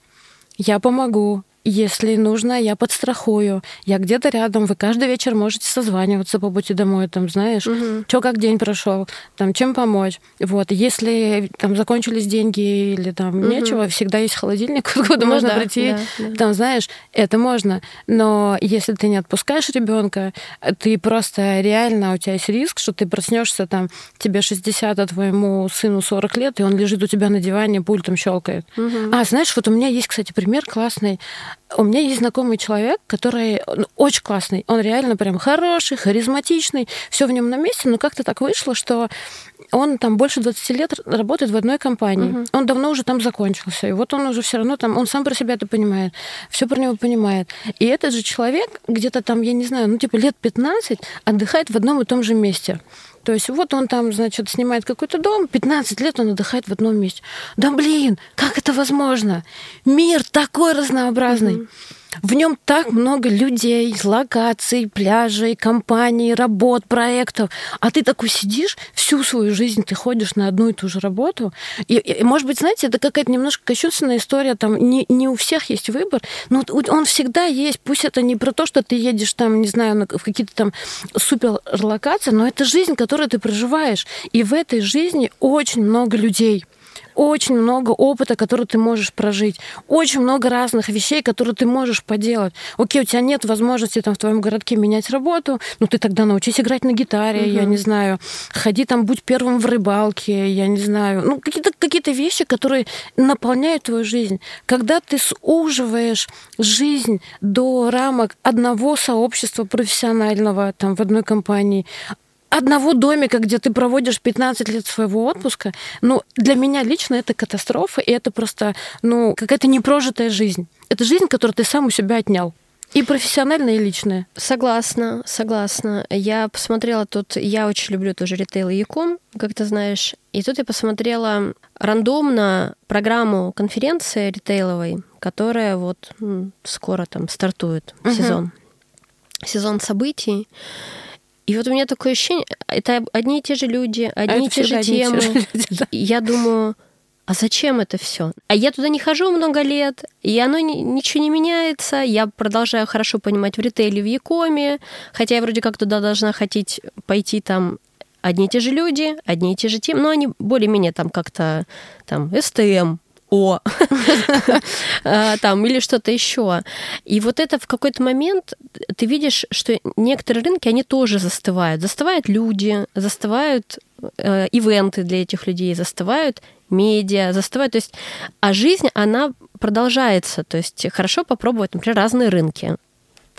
я помогу, если нужно, я подстрахую. Я где-то рядом. Вы каждый вечер можете созваниваться по пути домой, там, знаешь, угу. что как день прошел, там, чем помочь. Вот. Если там закончились деньги или там угу. нечего, всегда есть холодильник, [laughs] куда ну, можно да, прийти. Да, да. Там, знаешь, это можно. Но если ты не отпускаешь ребенка, ты просто реально, у тебя есть риск, что ты проснешься там, тебе 60, а твоему сыну 40 лет, и он лежит у тебя на диване, пультом щелкает. Угу. А, знаешь, вот у меня есть, кстати, пример классный. У меня есть знакомый человек, который ну, очень классный. Он реально прям хороший, харизматичный, все в нем на месте, но как-то так вышло, что он там больше 20 лет работает в одной компании. Угу. Он давно уже там закончился. И вот он уже все равно там, он сам про себя это понимает, все про него понимает. И этот же человек где-то там, я не знаю, ну типа лет 15 отдыхает в одном и том же месте. То есть вот он там, значит, снимает какой-то дом, 15 лет он отдыхает в одном месте. Да блин, как это возможно? Мир такой разнообразный. Mm-hmm. В нем так много людей, локаций, пляжей, компаний, работ, проектов. А ты такой сидишь, всю свою жизнь ты ходишь на одну и ту же работу. И, и может быть, знаете, это какая-то немножко кощунственная история. Там не, не у всех есть выбор, но он всегда есть. Пусть это не про то, что ты едешь там, не знаю, в какие-то там супер локации, но это жизнь, которую ты проживаешь. И в этой жизни очень много людей очень много опыта, который ты можешь прожить, очень много разных вещей, которые ты можешь поделать. Окей, у тебя нет возможности там в твоем городке менять работу, ну ты тогда научись играть на гитаре, угу. я не знаю, ходи там, будь первым в рыбалке, я не знаю, ну какие-то какие вещи, которые наполняют твою жизнь. Когда ты суживаешь жизнь до рамок одного сообщества профессионального там в одной компании, одного домика, где ты проводишь 15 лет своего отпуска, ну, для меня лично это катастрофа, и это просто, ну, какая-то непрожитая жизнь. Это жизнь, которую ты сам у себя отнял. И профессиональная, и личная. Согласна, согласна. Я посмотрела тут, я очень люблю тоже ритейл и яком, как ты знаешь. И тут я посмотрела рандомно программу конференции ритейловой, которая вот скоро там стартует uh-huh. сезон. Сезон событий. И вот у меня такое ощущение, это одни и те же люди, одни а и те же темы. Те же люди, да. Я думаю, а зачем это все? А я туда не хожу много лет, и оно ничего не меняется. Я продолжаю хорошо понимать в ритейле, в Якоме, хотя я вроде как туда должна хотеть пойти там одни и те же люди, одни и те же темы, но они более-менее там как-то там СТМ, о, а, [laughs] там, или что-то еще. И вот это в какой-то момент ты видишь, что некоторые рынки, они тоже застывают. Застывают люди, застывают э, ивенты для этих людей, застывают медиа, застывают. То есть, а жизнь, она продолжается. То есть хорошо попробовать, например, разные рынки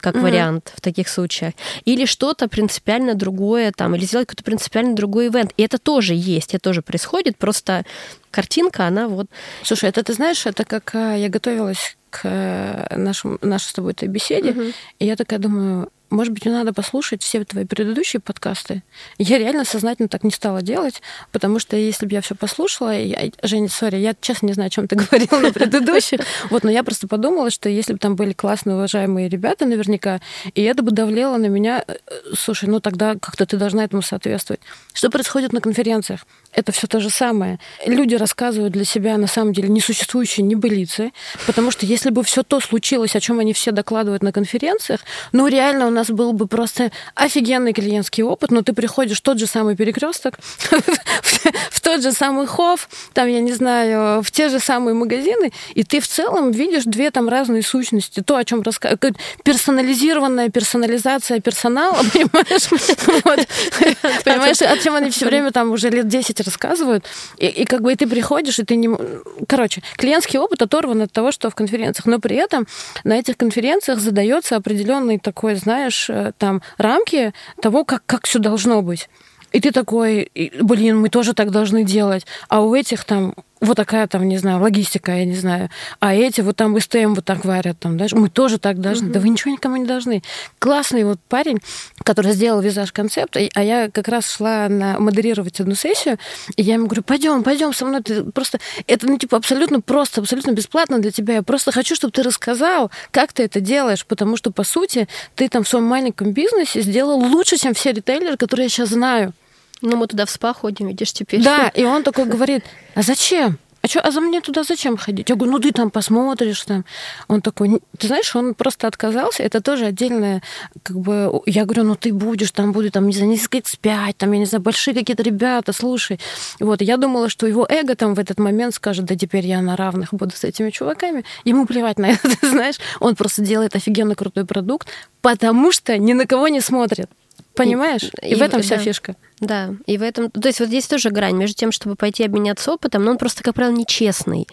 как угу. вариант в таких случаях. Или что-то принципиально другое там, или сделать какой-то принципиально другой ивент. И это тоже есть, это тоже происходит, просто картинка, она вот... Слушай, это ты знаешь, это как э, я готовилась к э, нашему, нашей с тобой этой беседе, угу. и я такая думаю, может быть, мне надо послушать все твои предыдущие подкасты. Я реально сознательно так не стала делать, потому что если бы я все послушала, я, Женя, сори, я честно не знаю, о чем ты [laughs] говорила на предыдущих, вот, но я просто подумала, что если бы там были классные, уважаемые ребята наверняка, и это бы давлело на меня, э, слушай, ну тогда как-то ты должна этому соответствовать. Что происходит на конференциях? Это все то же самое. Люди рассказывают для себя на самом деле несуществующие небылицы, потому что если бы все то случилось, о чем они все докладывают на конференциях, ну реально у нас был бы просто офигенный клиентский опыт, но ты приходишь в тот же самый перекресток, [laughs] в тот же самый хов, там, я не знаю, в те же самые магазины, и ты в целом видишь две там разные сущности. То, о чем рассказывают, персонализированная персонализация персонала, [laughs] понимаешь? [laughs] Понимаешь, о чем они все время там уже лет 10 рассказывают, и, и как бы и ты приходишь, и ты не... Короче, клиентский опыт оторван от того, что в конференциях, но при этом на этих конференциях задается определенный такой, знаешь, э, там рамки того, как, как все должно быть. И ты такой, блин, мы тоже так должны делать. А у этих там вот такая там, не знаю, логистика, я не знаю. А эти вот там СТМ вот так варят, там, даже мы тоже так должны. Угу. Да вы ничего никому не должны. Классный вот парень, который сделал визаж концепт, а я как раз шла на модерировать одну сессию, и я ему говорю, пойдем, пойдем со мной, ты просто это ну типа абсолютно просто, абсолютно бесплатно для тебя. Я просто хочу, чтобы ты рассказал, как ты это делаешь, потому что по сути ты там в своем маленьком бизнесе сделал лучше, чем все ритейлеры, которые я сейчас знаю. Ну, мы туда в спа ходим, видишь, теперь. Да, [laughs] и он такой говорит, а зачем? А что, а за мне туда зачем ходить? Я говорю, ну ты там посмотришь там. Он такой, ты знаешь, он просто отказался. Это тоже отдельное, как бы, я говорю, ну ты будешь, там будет, там, не знаю, несколько X5, там, я не знаю, большие какие-то ребята, слушай. Вот, я думала, что его эго там в этот момент скажет, да теперь я на равных буду с этими чуваками. Ему плевать на это, [laughs] знаешь. Он просто делает офигенно крутой продукт, потому что ни на кого не смотрит. Понимаешь? И, и, и в этом вся да. фишка. Да, и в этом... То есть вот здесь тоже грань между тем, чтобы пойти обменяться опытом, но он просто, как правило, нечестный.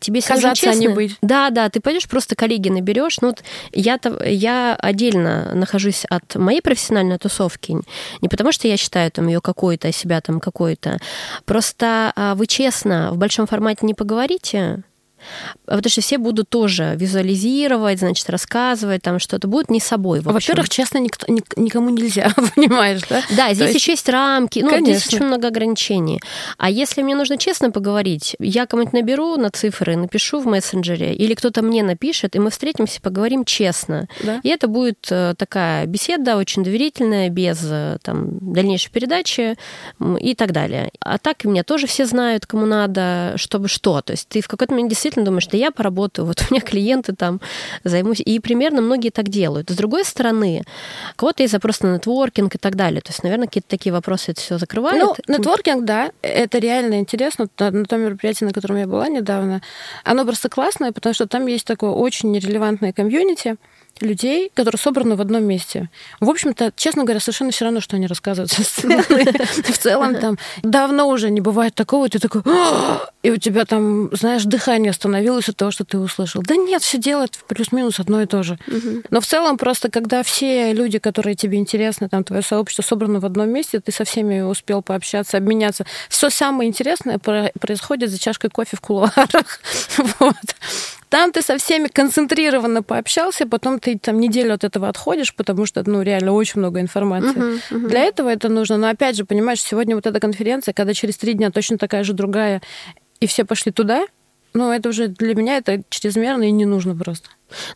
Тебе если Казаться, а не быть. Да, да, ты пойдешь просто коллеги наберешь. Ну вот я, я отдельно нахожусь от моей профессиональной тусовки, не потому что я считаю там ее какой-то, а себя там какой-то. Просто а, вы честно в большом формате не поговорите, Потому что все будут тоже визуализировать, значит, рассказывать, там что-то будут не собой. Во-первых, честно, никто, никому нельзя, [laughs] понимаешь, да? Да, здесь есть... еще есть рамки, ну, Конечно. здесь очень много ограничений. А если мне нужно честно поговорить, я кому-нибудь наберу на цифры, напишу в мессенджере, или кто-то мне напишет, и мы встретимся, поговорим честно. Да. И это будет э, такая беседа очень доверительная, без э, там, дальнейшей передачи и так далее. А так меня тоже все знают, кому надо, чтобы что. То есть ты в какой-то момент действительно думаешь, да я поработаю, вот [laughs] у меня клиенты там займусь. И примерно многие так делают. С другой стороны, у кого-то есть запрос на нетворкинг и так далее. То есть, наверное, какие-то такие вопросы это все закрывает. Ну, нетворкинг, да, это реально интересно. На том мероприятии, на котором я была недавно, оно просто классное, потому что там есть такое очень нерелевантное комьюнити, людей, которые собраны в одном месте. В общем-то, честно говоря, совершенно все равно, что они рассказывают со сцены. [laughs] В целом там давно уже не бывает такого, ты такой, и у тебя там, знаешь, дыхание остановилось от того, что ты услышал. Да нет, все делают плюс-минус одно и то же. Но в целом просто, когда все люди, которые тебе интересны, там твое сообщество собрано в одном месте, ты со всеми успел пообщаться, обменяться. Все самое интересное происходит за чашкой кофе в кулуарах. [laughs] Вот. Там ты со всеми концентрированно пообщался, потом ты там неделю от этого отходишь, потому что, ну, реально очень много информации. Uh-huh, uh-huh. Для этого это нужно. Но опять же, понимаешь, сегодня вот эта конференция, когда через три дня точно такая же другая, и все пошли туда, ну, это уже для меня это чрезмерно и не нужно просто.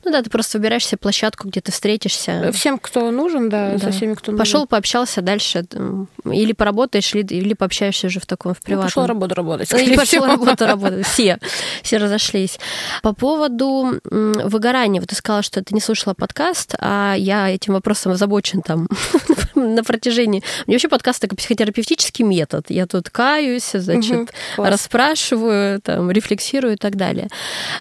Ну да, ты просто выбираешь себе площадку, где ты встретишься. Всем, кто нужен, да, да. со всеми, кто нужен. Пошел, пообщался дальше. Или поработаешь, или, или пообщаешься уже в таком, в приватном. Ну, пошел работу работать. И пошел работу работать. [laughs] Все. Все разошлись. По поводу выгорания. Вот ты сказала, что ты не слушала подкаст, а я этим вопросом озабочен там [laughs] на протяжении... Мне вообще подкаст такой психотерапевтический метод. Я тут каюсь, значит, расспрашиваю, там, рефлексирую и так далее.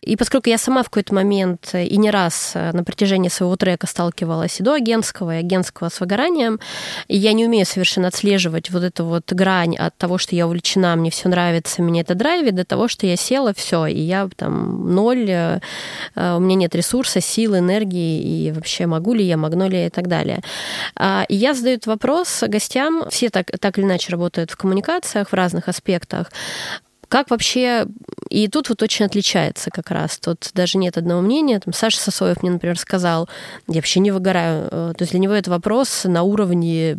И поскольку я сама в какой-то момент и не раз э, на протяжении своего трека сталкивалась и до агентского, и агентского с выгоранием. И я не умею совершенно отслеживать вот эту вот грань от того, что я увлечена, мне все нравится, меня это драйвит, до того, что я села, все, и я там ноль, э, э, у меня нет ресурса, сил, энергии, и вообще могу ли я, могу ли я и так далее. А, и я задаю этот вопрос гостям, все так, так или иначе работают в коммуникациях в разных аспектах, как вообще... И тут вот очень отличается как раз. Тут даже нет одного мнения. Там Саша Сосоев мне, например, сказал, я вообще не выгораю. Э, то есть для него это вопрос на уровне,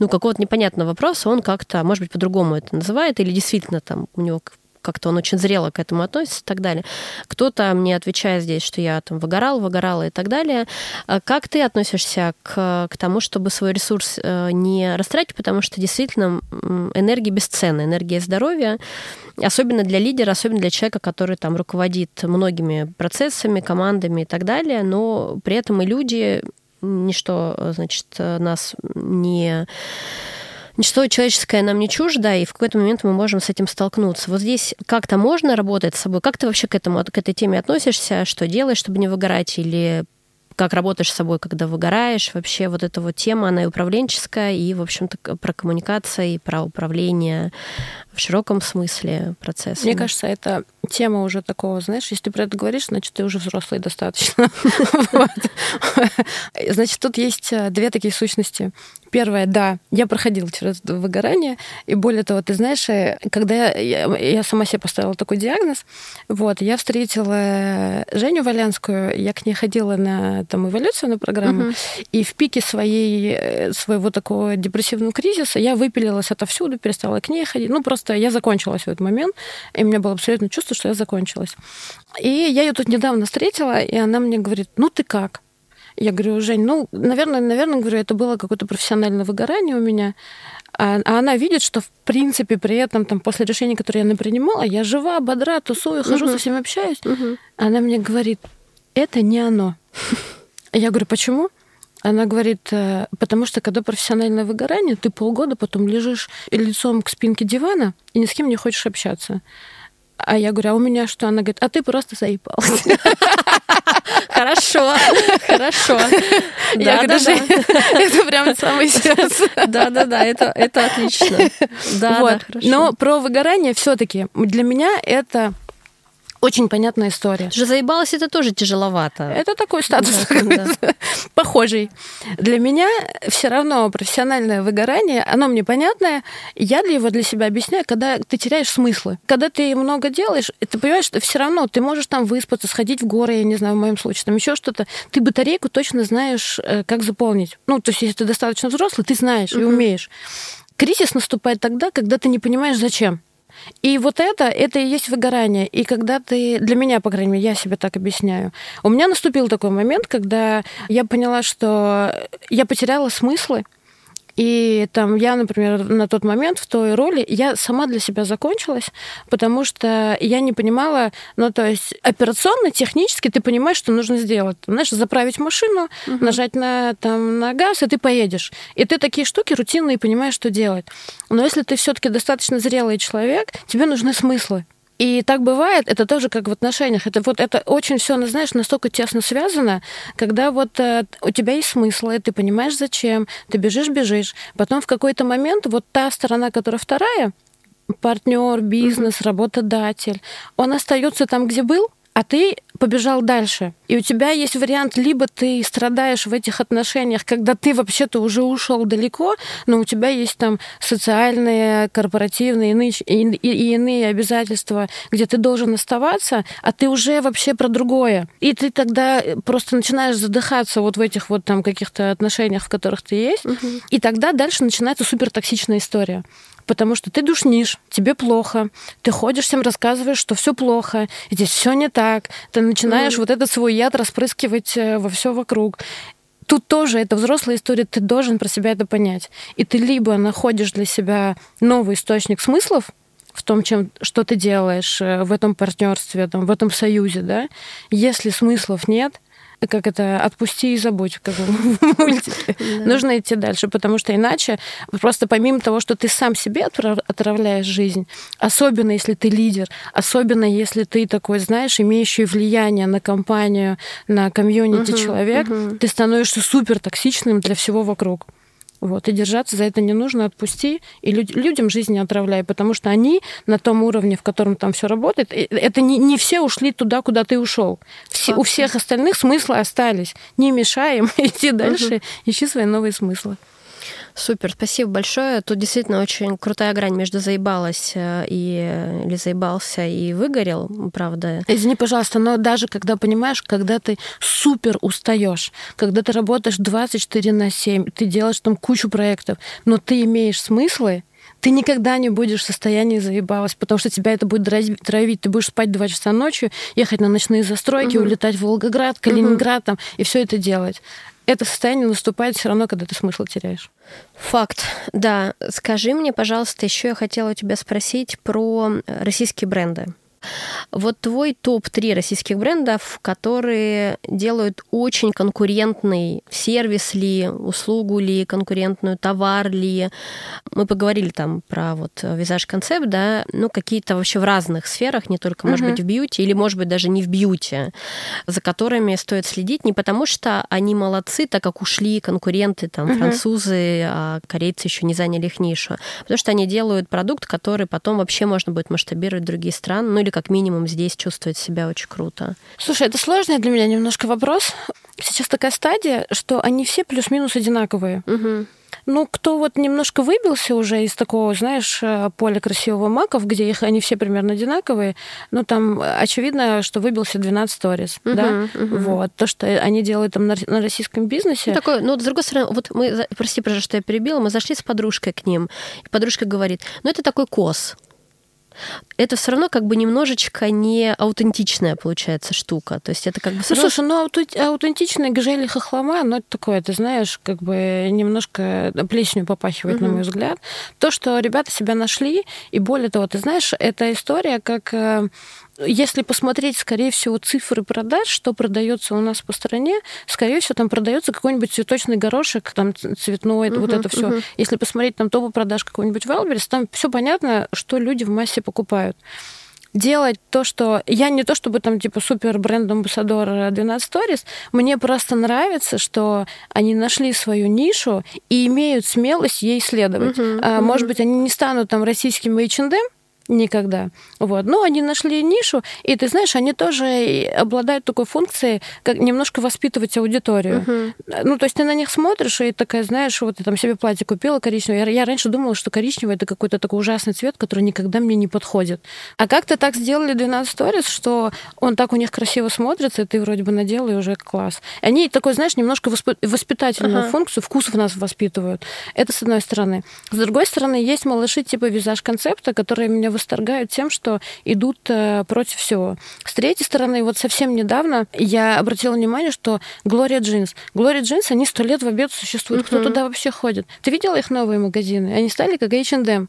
ну, какого-то непонятного вопроса. Он как-то, может быть, по-другому это называет, или действительно там у него как-то он очень зрело к этому относится и так далее. Кто-то мне отвечает здесь, что я там выгорал, выгорала и так далее. А как ты относишься к, к тому, чтобы свой ресурс э, не растратить, потому что действительно энергия бесценна, энергия здоровья, особенно для лидера, особенно для человека, который там руководит многими процессами, командами и так далее, но при этом и люди ничто, значит, нас не ничто человеческое нам не чуждо, и в какой-то момент мы можем с этим столкнуться. Вот здесь как-то можно работать с собой? Как ты вообще к этому, к этой теме относишься? Что делаешь, чтобы не выгорать? Или как работаешь с собой, когда выгораешь. Вообще вот эта вот тема, она и управленческая, и, в общем-то, про коммуникацию, и про управление в широком смысле процесса. Мне кажется, это тема уже такого, знаешь, если ты про это говоришь, значит, ты уже взрослый достаточно. [laughs] Значит, тут есть э, две такие сущности. Первое, да, я проходила через это выгорание, и более того, ты знаешь, э, когда я, я сама себе поставила такой диагноз, вот, я встретила Женю Валянскую, я к ней ходила на там эволюционную программу, угу. и в пике своей, э, своего такого депрессивного кризиса я выпилилась отовсюду, перестала к ней ходить, ну, просто я закончилась в этот момент, и у меня было абсолютно чувство, что я закончилась. И я ее тут недавно встретила, и она мне говорит, ну, ты как? Я говорю, Жень, ну, наверное, наверное, говорю, это было какое-то профессиональное выгорание у меня. А, а она видит, что в принципе при этом там после решения, которое я принимала, я жива, бодра, тусую, хожу, uh-huh. со всеми общаюсь. Uh-huh. Она мне говорит, это не оно. [laughs] Я говорю, почему? Она говорит, «Э, потому что когда профессиональное выгорание, ты полгода потом лежишь лицом к спинке дивана и ни с кем не хочешь общаться. А я говорю, а у меня что? Она говорит, а ты просто заебалась. Хорошо, хорошо. Я говорю, это прям самое сердце. Да, да, да, это, отлично. Да, хорошо. Но про выгорание все-таки для меня это очень понятная история. Же заебалась это тоже тяжеловато. Это такой статус да, да. [laughs] похожий. Для меня все равно профессиональное выгорание, оно мне понятное. Я для его для себя объясняю, когда ты теряешь смыслы. Когда ты много делаешь, ты понимаешь, что все равно ты можешь там выспаться, сходить в горы, я не знаю, в моем случае, там еще что-то. Ты батарейку точно знаешь, э, как заполнить. Ну, то есть, если ты достаточно взрослый, ты знаешь и умеешь. Кризис наступает тогда, когда ты не понимаешь, зачем. И вот это, это и есть выгорание. И когда ты, для меня, по крайней мере, я себе так объясняю, у меня наступил такой момент, когда я поняла, что я потеряла смыслы, и там я, например, на тот момент в той роли, я сама для себя закончилась, потому что я не понимала, ну, то есть операционно, технически ты понимаешь, что нужно сделать. Знаешь, заправить машину, угу. нажать на, там, на газ, и ты поедешь. И ты такие штуки рутинные понимаешь, что делать. Но если ты все таки достаточно зрелый человек, тебе нужны смыслы. И так бывает, это тоже как в отношениях. Это вот это очень все, ну, знаешь, настолько тесно связано, когда вот э, у тебя есть смыслы, ты понимаешь, зачем, ты бежишь, бежишь. Потом в какой-то момент вот та сторона, которая вторая, партнер, бизнес, работодатель, он остается там, где был, а ты побежал дальше. И у тебя есть вариант, либо ты страдаешь в этих отношениях, когда ты вообще-то уже ушел далеко, но у тебя есть там социальные, корпоративные иные, и, и иные обязательства, где ты должен оставаться, а ты уже вообще про другое. И ты тогда просто начинаешь задыхаться вот в этих вот там каких-то отношениях, в которых ты есть, угу. и тогда дальше начинается супертоксичная история потому что ты душнишь, тебе плохо, ты ходишь всем рассказываешь, что все плохо, здесь все не так, ты начинаешь mm-hmm. вот этот свой яд распрыскивать э, во все вокруг. Тут тоже это взрослая история, ты должен про себя это понять. И ты либо находишь для себя новый источник смыслов, в том, чем, что ты делаешь э, в этом партнерстве, там, в этом союзе, да, если смыслов нет, как это, отпусти и забудь, как в [laughs] мультике. Нужно идти дальше, потому что иначе просто помимо того, что ты сам себе отравляешь жизнь, особенно если ты лидер, особенно если ты такой, знаешь, имеющий влияние на компанию, на комьюнити человек, ты становишься супер токсичным для всего вокруг. Вот, и держаться за это не нужно, отпусти, и люд, людям жизнь не отравляй, потому что они на том уровне, в котором там все работает, это не, не все ушли туда, куда ты ушел. Все, у всех остальных смыслы остались. Не мешаем, [laughs] идти дальше, угу. ищи свои новые смыслы. Супер, спасибо большое. Тут действительно очень крутая грань между заебалась э, и э, или заебался и выгорел, правда. Извини, пожалуйста, но даже когда понимаешь, когда ты супер устаешь, когда ты работаешь 24 на 7, ты делаешь там кучу проектов, но ты имеешь смыслы, ты никогда не будешь в состоянии заебалась, потому что тебя это будет травить. Ты будешь спать два часа ночью, ехать на ночные застройки, угу. улетать в Волгоград, Калининград угу. там, и все это делать это состояние наступает все равно, когда ты смысл теряешь. Факт, да. Скажи мне, пожалуйста, еще я хотела у тебя спросить про российские бренды. Вот твой топ-3 российских брендов, которые делают очень конкурентный сервис ли, услугу ли, конкурентную товар ли. Мы поговорили там про вот визаж-концепт, да, ну какие-то вообще в разных сферах, не только, может uh-huh. быть, в бьюти, или, может быть, даже не в бьюти, за которыми стоит следить не потому, что они молодцы, так как ушли конкуренты, там, uh-huh. французы, а корейцы еще не заняли их нишу, потому что они делают продукт, который потом вообще можно будет масштабировать в другие страны, ну или как минимум здесь чувствовать себя очень круто. Слушай, это сложный для меня немножко вопрос. Сейчас такая стадия, что они все плюс-минус одинаковые. Угу. Ну, кто вот немножко выбился уже из такого, знаешь, э, поля красивого маков, где их они все примерно одинаковые, ну, там очевидно, что выбился 12 сторис, uh-huh, да? Uh-huh. Вот. То, что они делают там на, на российском бизнесе. Ну, такое, ну, с другой стороны, вот мы, прости, пожалуйста, что я перебила, мы зашли с подружкой к ним, и подружка говорит, ну, это такой кос это все равно как бы немножечко не аутентичная получается штука. То есть это как бы... Ну, равно... слушай, ну аутентичная гжели хохлома, ну это такое, ты знаешь, как бы немножко плесенью попахивает, угу. на мой взгляд. То, что ребята себя нашли, и более того, ты знаешь, эта история как э, если посмотреть, скорее всего, цифры продаж, что продается у нас по стране, скорее всего, там продается какой-нибудь цветочный горошек, там цветной, uh-huh, вот это все. Uh-huh. Если посмотреть там топы продаж какой-нибудь Wildberries, там все понятно, что люди в массе покупают делать то, что... Я не то чтобы там типа супер бренд-амбассадор 12 Stories, мне просто нравится, что они нашли свою нишу и имеют смелость ей следовать. Uh-huh, uh-huh. Может быть, они не станут там российским H&M, Никогда. Вот. Но они нашли нишу, и ты знаешь, они тоже обладают такой функцией, как немножко воспитывать аудиторию. Uh-huh. Ну, то есть ты на них смотришь, и такая, знаешь, вот я там себе платье купила коричневое. Я, я раньше думала, что коричневый это какой-то такой ужасный цвет, который никогда мне не подходит. А как-то так сделали 12 Stories, что он так у них красиво смотрится, и ты вроде бы надела, и уже класс. Они такой, знаешь, немножко воспитательную uh-huh. функцию, вкусов нас воспитывают. Это с одной стороны. С другой стороны, есть малыши типа визаж-концепта, которые меня восторгают тем, что идут э, против всего. С третьей стороны, вот совсем недавно я обратила внимание, что Глория Джинс. Глория Джинс, они сто лет в обед существуют. Uh-huh. Кто туда вообще ходит? Ты видела их новые магазины? Они стали как H&M.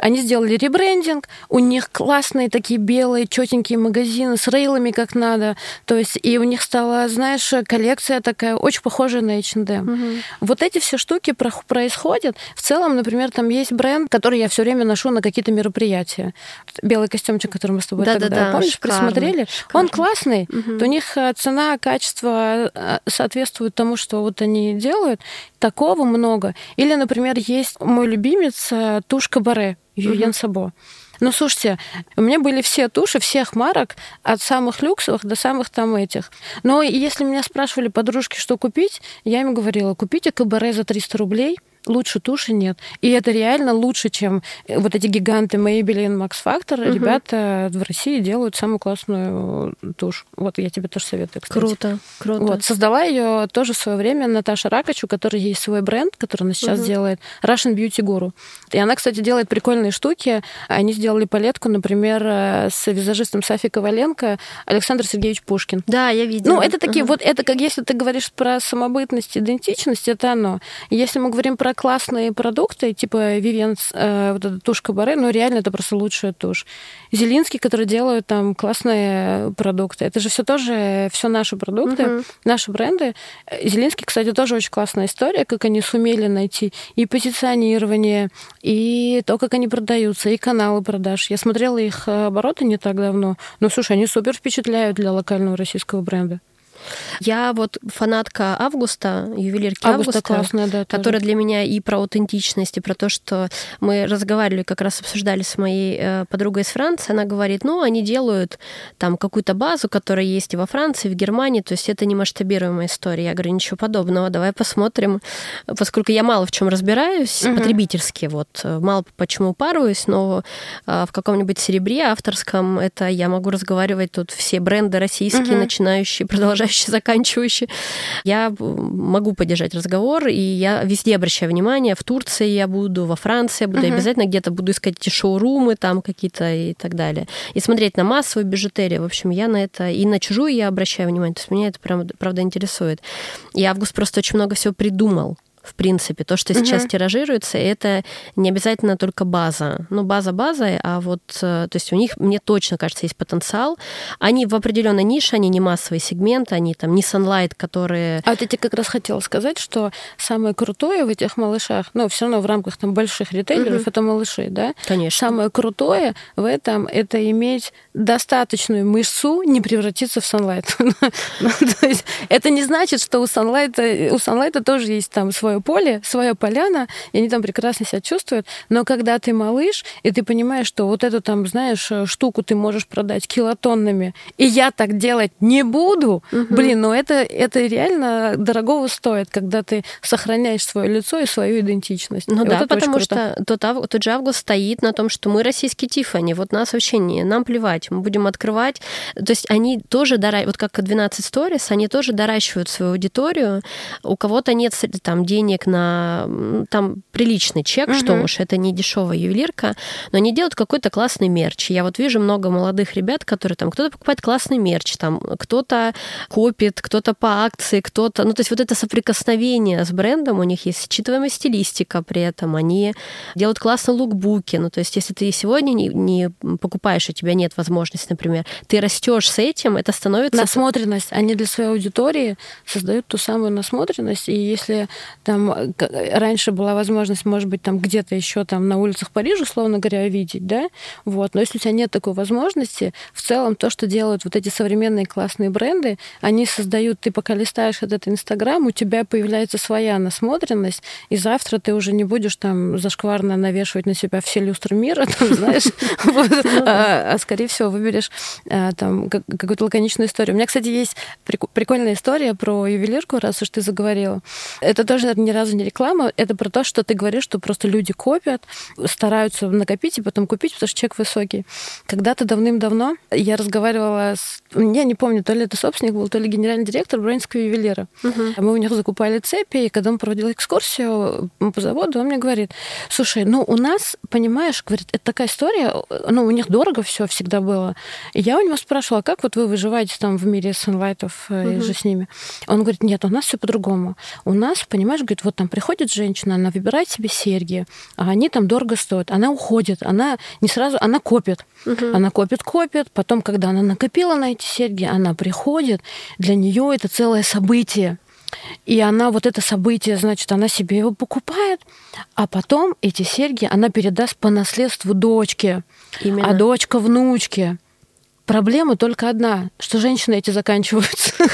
Они сделали ребрендинг, у них классные такие белые, четенькие магазины с рейлами как надо. То есть, и у них стала, знаешь, коллекция такая очень похожая на H&M. Угу. Вот эти все штуки происходят. В целом, например, там есть бренд, который я все время ношу на какие-то мероприятия. Белый костюмчик, который мы с тобой да, тогда, да, да, помнишь, шикарный, присмотрели? Шикарный. Он классный. Угу. У них э, цена, качество э, соответствует тому, что вот они делают. Такого много. Или, например, есть мой любимец э, тушка Юрьен Сабо. Ну, слушайте, у меня были все туши всех марок, от самых люксовых до самых там этих. Но если меня спрашивали подружки, что купить, я им говорила, купите КБР за 300 рублей – лучше туши нет. И это реально лучше, чем э, вот эти гиганты Maybelline, Max Factor. Угу. Ребята в России делают самую классную тушь. Вот я тебе тоже советую, кстати. Круто, круто. Вот, создала ее тоже в свое время Наташа Ракачу, у которой есть свой бренд, который она сейчас угу. делает, Russian Beauty Guru. И она, кстати, делает прикольные штуки. Они сделали палетку, например, э, с визажистом Сафи Коваленко Александр Сергеевич Пушкин. Да, я видела. Ну, это такие, угу. вот это как если ты говоришь про самобытность, идентичность, это оно. Если мы говорим про классные продукты, типа Vivian, э, вот эта тушь Кабаре, ну, реально это просто лучшая тушь. Зелинский, который делают там классные продукты. Это же все тоже все наши продукты, uh-huh. наши бренды. Зелинский, кстати, тоже очень классная история, как они сумели найти и позиционирование, и то, как они продаются, и каналы продаж. Я смотрела их обороты не так давно. Ну, слушай, они супер впечатляют для локального российского бренда. Я вот фанатка Августа, ювелирки Августа, Августа классная, да, которая для меня и про аутентичность, и про то, что мы разговаривали, как раз обсуждали с моей э, подругой из Франции, она говорит, ну, они делают там какую-то базу, которая есть и во Франции, и в Германии, то есть это не масштабируемая история. Я говорю, ничего подобного, давай посмотрим, поскольку я мало в чем разбираюсь, угу. потребительски, вот, мало почему упарываюсь, но э, в каком-нибудь серебре авторском это я могу разговаривать тут все бренды российские, угу. начинающие, продолжающие начинающий, заканчивающий. Я могу поддержать разговор, и я везде обращаю внимание. В Турции я буду, во Франции я буду, uh-huh. обязательно где-то буду искать эти шоурумы там какие-то и так далее. И смотреть на массовую бижутерию. В общем, я на это и на чужую я обращаю внимание. То есть меня это прям, правда интересует. И Август просто очень много всего придумал в принципе. То, что сейчас угу. тиражируется, это не обязательно только база. Ну, база базой, а вот, э, то есть у них, мне точно кажется, есть потенциал. Они в определенной нише, они не массовый сегмент, они там не Sunlight, которые... А вот я тебе как раз хотела сказать, что самое крутое в этих малышах, ну, все равно в рамках там больших ритейлеров, угу. это малыши, да? Конечно. Самое крутое в этом это иметь достаточную мышцу, не превратиться в Sunlight. [laughs] Ну, это не значит, что у Sunlight, у Sunlight тоже есть там свой свое поле, своя поляна, и они там прекрасно себя чувствуют. Но когда ты малыш, и ты понимаешь, что вот эту там, знаешь, штуку ты можешь продать килотоннами, и я так делать не буду, угу. блин, ну это, это реально дорогого стоит, когда ты сохраняешь свое лицо и свою идентичность. Ну и да, вот потому что тот, тот же август стоит на том, что мы российский Тифани, вот нас вообще не, нам плевать, мы будем открывать. То есть они тоже, дора... вот как 12 Stories, они тоже доращивают свою аудиторию. У кого-то нет там денег на там приличный чек, угу. что уж, это не дешевая ювелирка, но они делают какой-то классный мерч. Я вот вижу много молодых ребят, которые там, кто-то покупает классный мерч, там, кто-то копит, кто-то по акции, кто-то... Ну, то есть вот это соприкосновение с брендом, у них есть считываемая стилистика при этом, они делают классные лукбуки. Ну, то есть если ты сегодня не, не покупаешь, у тебя нет возможности, например, ты растешь с этим, это становится... Насмотренность. Они для своей аудитории создают ту самую насмотренность, и если там раньше была возможность, может быть, там где-то еще там на улицах Парижа, условно говоря, видеть, да, вот, но если у тебя нет такой возможности, в целом то, что делают вот эти современные классные бренды, они создают, ты пока листаешь этот Инстаграм, у тебя появляется своя насмотренность, и завтра ты уже не будешь там зашкварно навешивать на себя все люстры мира, [laughs] там, знаешь, [laughs] ну а, а скорее всего выберешь а, там какую-то лаконичную историю. У меня, кстати, есть прикольная история про ювелирку, раз уж ты заговорила. Это тоже ни разу не реклама, это про то, что ты говоришь, что просто люди копят, стараются накопить и потом купить, потому что чек высокий. Когда-то давным-давно я разговаривала с... Я не помню, то ли это собственник был, то ли генеральный директор бронинского ювелира. Угу. Мы у них закупали цепи, и когда он проводил экскурсию по заводу, он мне говорит, слушай, ну у нас, понимаешь, говорит, это такая история, ну у них дорого все всегда было. И я у него спрашивала, как вот вы выживаете там в мире санлайтов угу. и же с ними? Он говорит, нет, у нас все по-другому. У нас, понимаешь, говорит, вот там приходит женщина, она выбирает себе серьги, а они там дорого стоят. Она уходит, она не сразу, она копит. Угу. Она копит, копит, потом, когда она накопила на эти серьги, она приходит, для нее это целое событие. И она вот это событие, значит, она себе его покупает, а потом эти серьги она передаст по наследству дочке, Именно. а дочка внучке. Проблема только одна, что женщины эти заканчиваются. [laughs]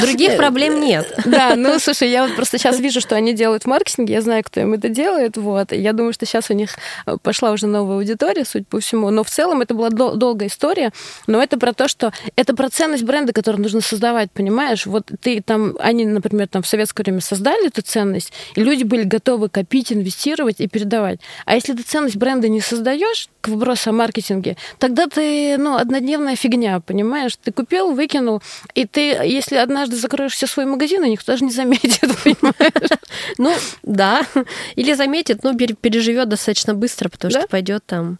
Других проблем нет. Да, ну, слушай, я вот просто сейчас вижу, что они делают в маркетинге, я знаю, кто им это делает, вот. Я думаю, что сейчас у них э, пошла уже новая аудитория, судя по всему. Но в целом это была дол- долгая история, но это про то, что это про ценность бренда, которую нужно создавать, понимаешь? Вот ты там, они, например, там в советское время создали эту ценность, и люди были готовы копить, инвестировать и передавать. А если ты ценность бренда не создаешь, к вопросу о маркетинге, тогда ты, ну, однодневная фигня, понимаешь? Ты купил, выкинул, и ты, если однажды закроешь все свои магазины, никто даже не заметит, [laughs] понимаешь? Ну, да. Или заметит, но переживет достаточно быстро, потому что пойдет там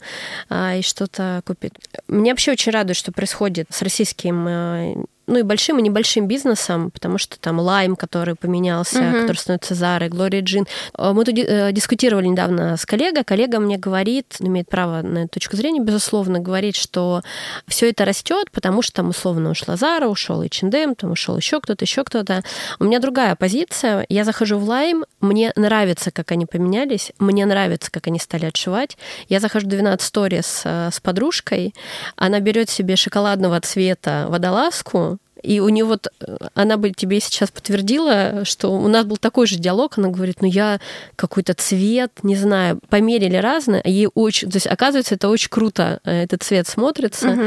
а, и что-то купит. Мне вообще очень радует, что происходит с российским э, ну и большим и небольшим бизнесом, потому что там Лайм, который поменялся, uh-huh. который становится Зарой, Глория Джин. Э, мы тут э, дискутировали недавно с коллегой. Коллега мне говорит, имеет право на эту точку зрения, безусловно, говорит, что все это растет, потому что там условно ушла Зара, ушел H&M, там ушел еще кто-то, еще кто-то. У меня другая позиция. Я захожу в Лайм, мне нравится, как они поменялись, мне нравится, как они стали отшивать. Я захожу в 12 сторис э, с подружкой, она берет себе шоколадного цвета водолазку, и у нее вот, э, она бы тебе сейчас подтвердила, что у нас был такой же диалог, она говорит, ну я какой-то цвет, не знаю, померили разное, а ей очень, то есть оказывается, это очень круто, э, этот цвет смотрится угу.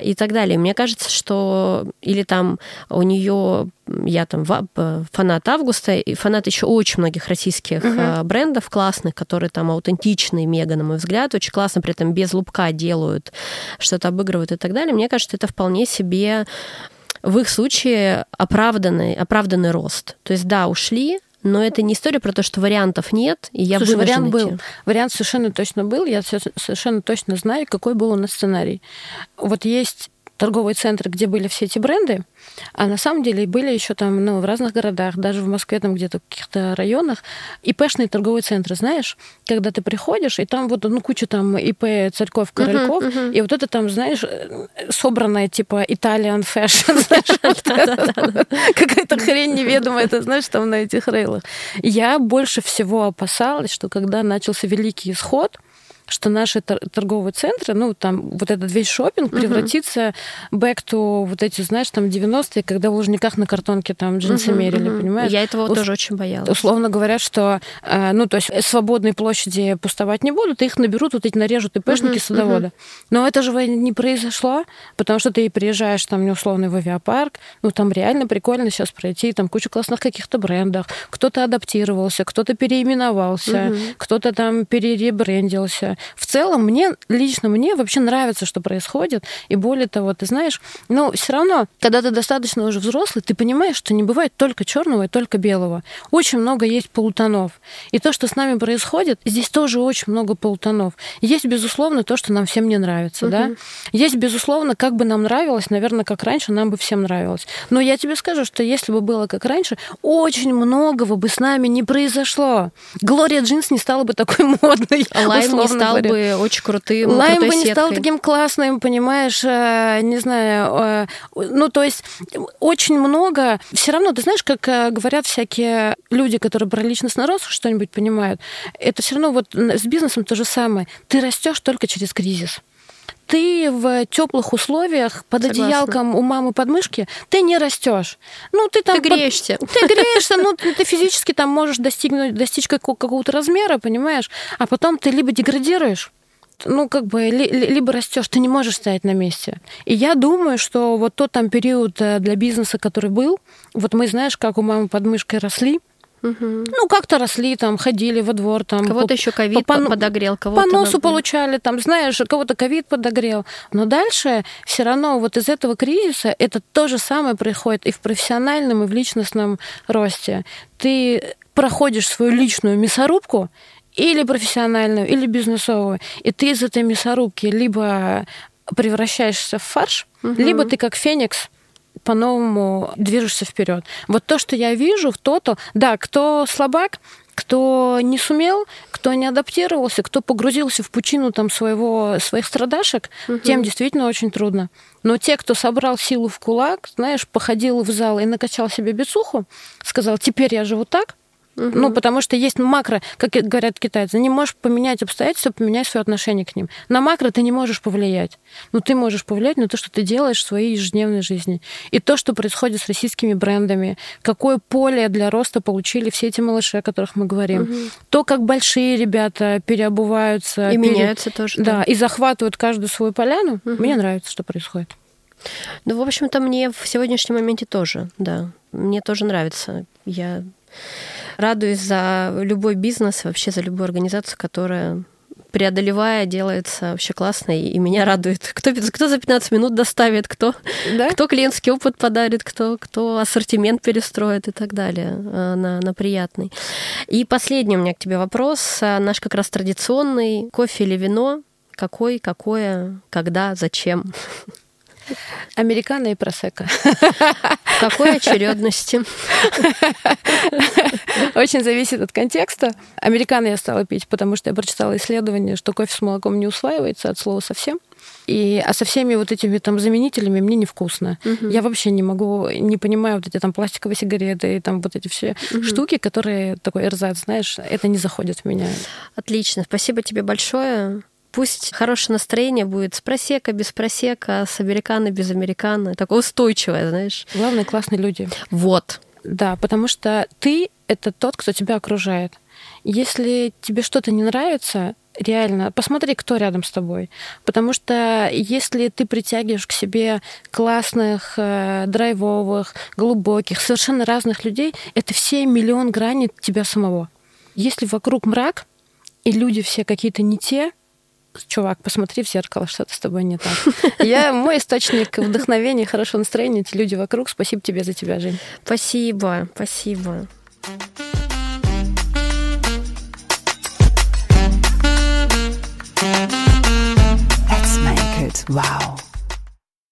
и так далее. Мне кажется, что или там у нее я там фанат Августа, и фанат еще очень многих российских uh брендов классных, которые там аутентичные, мега, на мой взгляд, очень классно, при этом без лупка делают, что-то обыгрывают и так далее. Мне кажется, это вполне себе в их случае оправданный, оправданный рост. То есть, да, ушли, но это не история про то, что вариантов нет, и я Слушай, вариант идти. был. Вариант совершенно точно был. Я совершенно точно знаю, какой был у нас сценарий. Вот есть торговые центры, где были все эти бренды, а на самом деле были еще там, ну, в разных городах, даже в Москве, там где-то в каких-то районах, ИПшные торговые центры, знаешь, когда ты приходишь, и там вот, ну, куча там ИП Царьков, Корольков, uh-huh, uh-huh. и вот это там, знаешь, собранная, типа, Italian fashion, [laughs] какая-то хрень неведомая, это знаешь, там на этих рейлах. Я больше всего опасалась, что когда начался Великий Исход, что наши торговые центры, ну, там, вот этот весь шопинг превратится uh-huh. back to вот эти, знаешь, там, 90-е, когда в Лужниках на картонке там джинсы uh-huh, мерили, uh-huh. понимаешь? Я этого Ус- тоже очень боялась. Условно говоря, что, э, ну, то есть свободные площади пустовать не будут, их наберут, вот эти нарежут ИПшники uh-huh, садовода. Uh-huh. Но это же не произошло, потому что ты приезжаешь там, не условно, в авиапарк, ну, там реально прикольно сейчас пройти, там куча классных каких-то брендов, кто-то адаптировался, кто-то переименовался, угу. кто-то там переребрендился. В целом, мне, лично мне вообще нравится, что происходит. И более того, ты знаешь, ну, все равно, когда ты достаточно уже взрослый, ты понимаешь, что не бывает только черного и только белого. Очень много есть полутонов. И то, что с нами происходит, здесь тоже очень много полутонов. Есть, безусловно, то, что нам всем не нравится, угу. да. Есть, безусловно, как бы нам нравилось, наверное, как раньше, нам бы всем нравилось. Но я тебе скажу, что если бы было как раньше, очень многого бы с нами не произошло. Глория Джинс не стала бы такой [laughs] модной. Лайм не стал говоря. бы очень крутым. Лайм бы не сеткой. стал таким классным, понимаешь, э, не знаю. Э, ну, то есть очень много. Все равно, ты знаешь, как э, говорят всякие люди, которые про личностный рост что-нибудь понимают, это все равно вот с бизнесом то же самое. Ты растешь только через кризис ты в теплых условиях под Согласна. одеялком у мамы подмышки, ты не растешь. Ну, ты там... Ты греешься. Под... Ты греешься, ну, ты физически там можешь достигнуть, достичь какого-то размера, понимаешь? А потом ты либо деградируешь, ну, как бы, ли, либо растешь, ты не можешь стоять на месте. И я думаю, что вот тот там период э, для бизнеса, который был, вот мы, знаешь, как у мамы подмышкой росли, Угу. Ну, как-то росли, там, ходили во двор, там. Кого-то еще ковид по, подогрел, кого-то. По носу получали, там, знаешь, кого-то ковид подогрел. Но дальше все равно вот из этого кризиса это то же самое происходит и в профессиональном, и в личностном росте. Ты проходишь свою личную мясорубку, или профессиональную, или бизнесовую, и ты из этой мясорубки либо превращаешься в фарш, угу. либо ты как феникс по-новому движешься вперед. Вот то, что я вижу то-то, да, кто слабак, кто не сумел, кто не адаптировался, кто погрузился в пучину там своего, своих страдашек, угу. тем действительно очень трудно. Но те, кто собрал силу в кулак, знаешь, походил в зал и накачал себе бицуху, сказал, теперь я живу так, Угу. Ну, потому что есть макро, как говорят китайцы, не можешь поменять обстоятельства, поменять свое отношение к ним. На макро ты не можешь повлиять. Но ты можешь повлиять на то, что ты делаешь в своей ежедневной жизни. И то, что происходит с российскими брендами, какое поле для роста получили все эти малыши, о которых мы говорим. Угу. То, как большие ребята переобуваются. И пере... меняются тоже. Да, да, и захватывают каждую свою поляну. Угу. Мне нравится, что происходит. Ну, в общем-то, мне в сегодняшнем моменте тоже, да. Мне тоже нравится. Я радуюсь за любой бизнес, вообще за любую организацию, которая преодолевая, делается вообще классно, и меня радует. Кто, кто за 15 минут доставит, кто, да? кто клиентский опыт подарит, кто, кто ассортимент перестроит и так далее э, на, на приятный. И последний у меня к тебе вопрос. А наш как раз традиционный. Кофе или вино? Какой, какое, когда, зачем? Американо и просека. В какой очередности? Очень зависит от контекста. Американо я стала пить, потому что я прочитала исследование, что кофе с молоком не усваивается от слова совсем. И, а со всеми вот этими там заменителями мне невкусно. Угу. Я вообще не могу, не понимаю вот эти там пластиковые сигареты и там вот эти все угу. штуки, которые такой эрзац, знаешь, это не заходит в меня. Отлично. Спасибо тебе большое. Пусть хорошее настроение будет с просека, без просека, с американо, без американо. Такое устойчивое, знаешь. Главное, классные люди. Вот. Да, потому что ты — это тот, кто тебя окружает. Если тебе что-то не нравится, реально, посмотри, кто рядом с тобой. Потому что если ты притягиваешь к себе классных, э, драйвовых, глубоких, совершенно разных людей, это все миллион граней тебя самого. Если вокруг мрак, и люди все какие-то не те, чувак, посмотри в зеркало, что-то с тобой не так. [laughs] Я мой источник вдохновения, хорошего настроения, эти люди вокруг. Спасибо тебе за тебя, Жень. Спасибо, спасибо. Let's make it wow.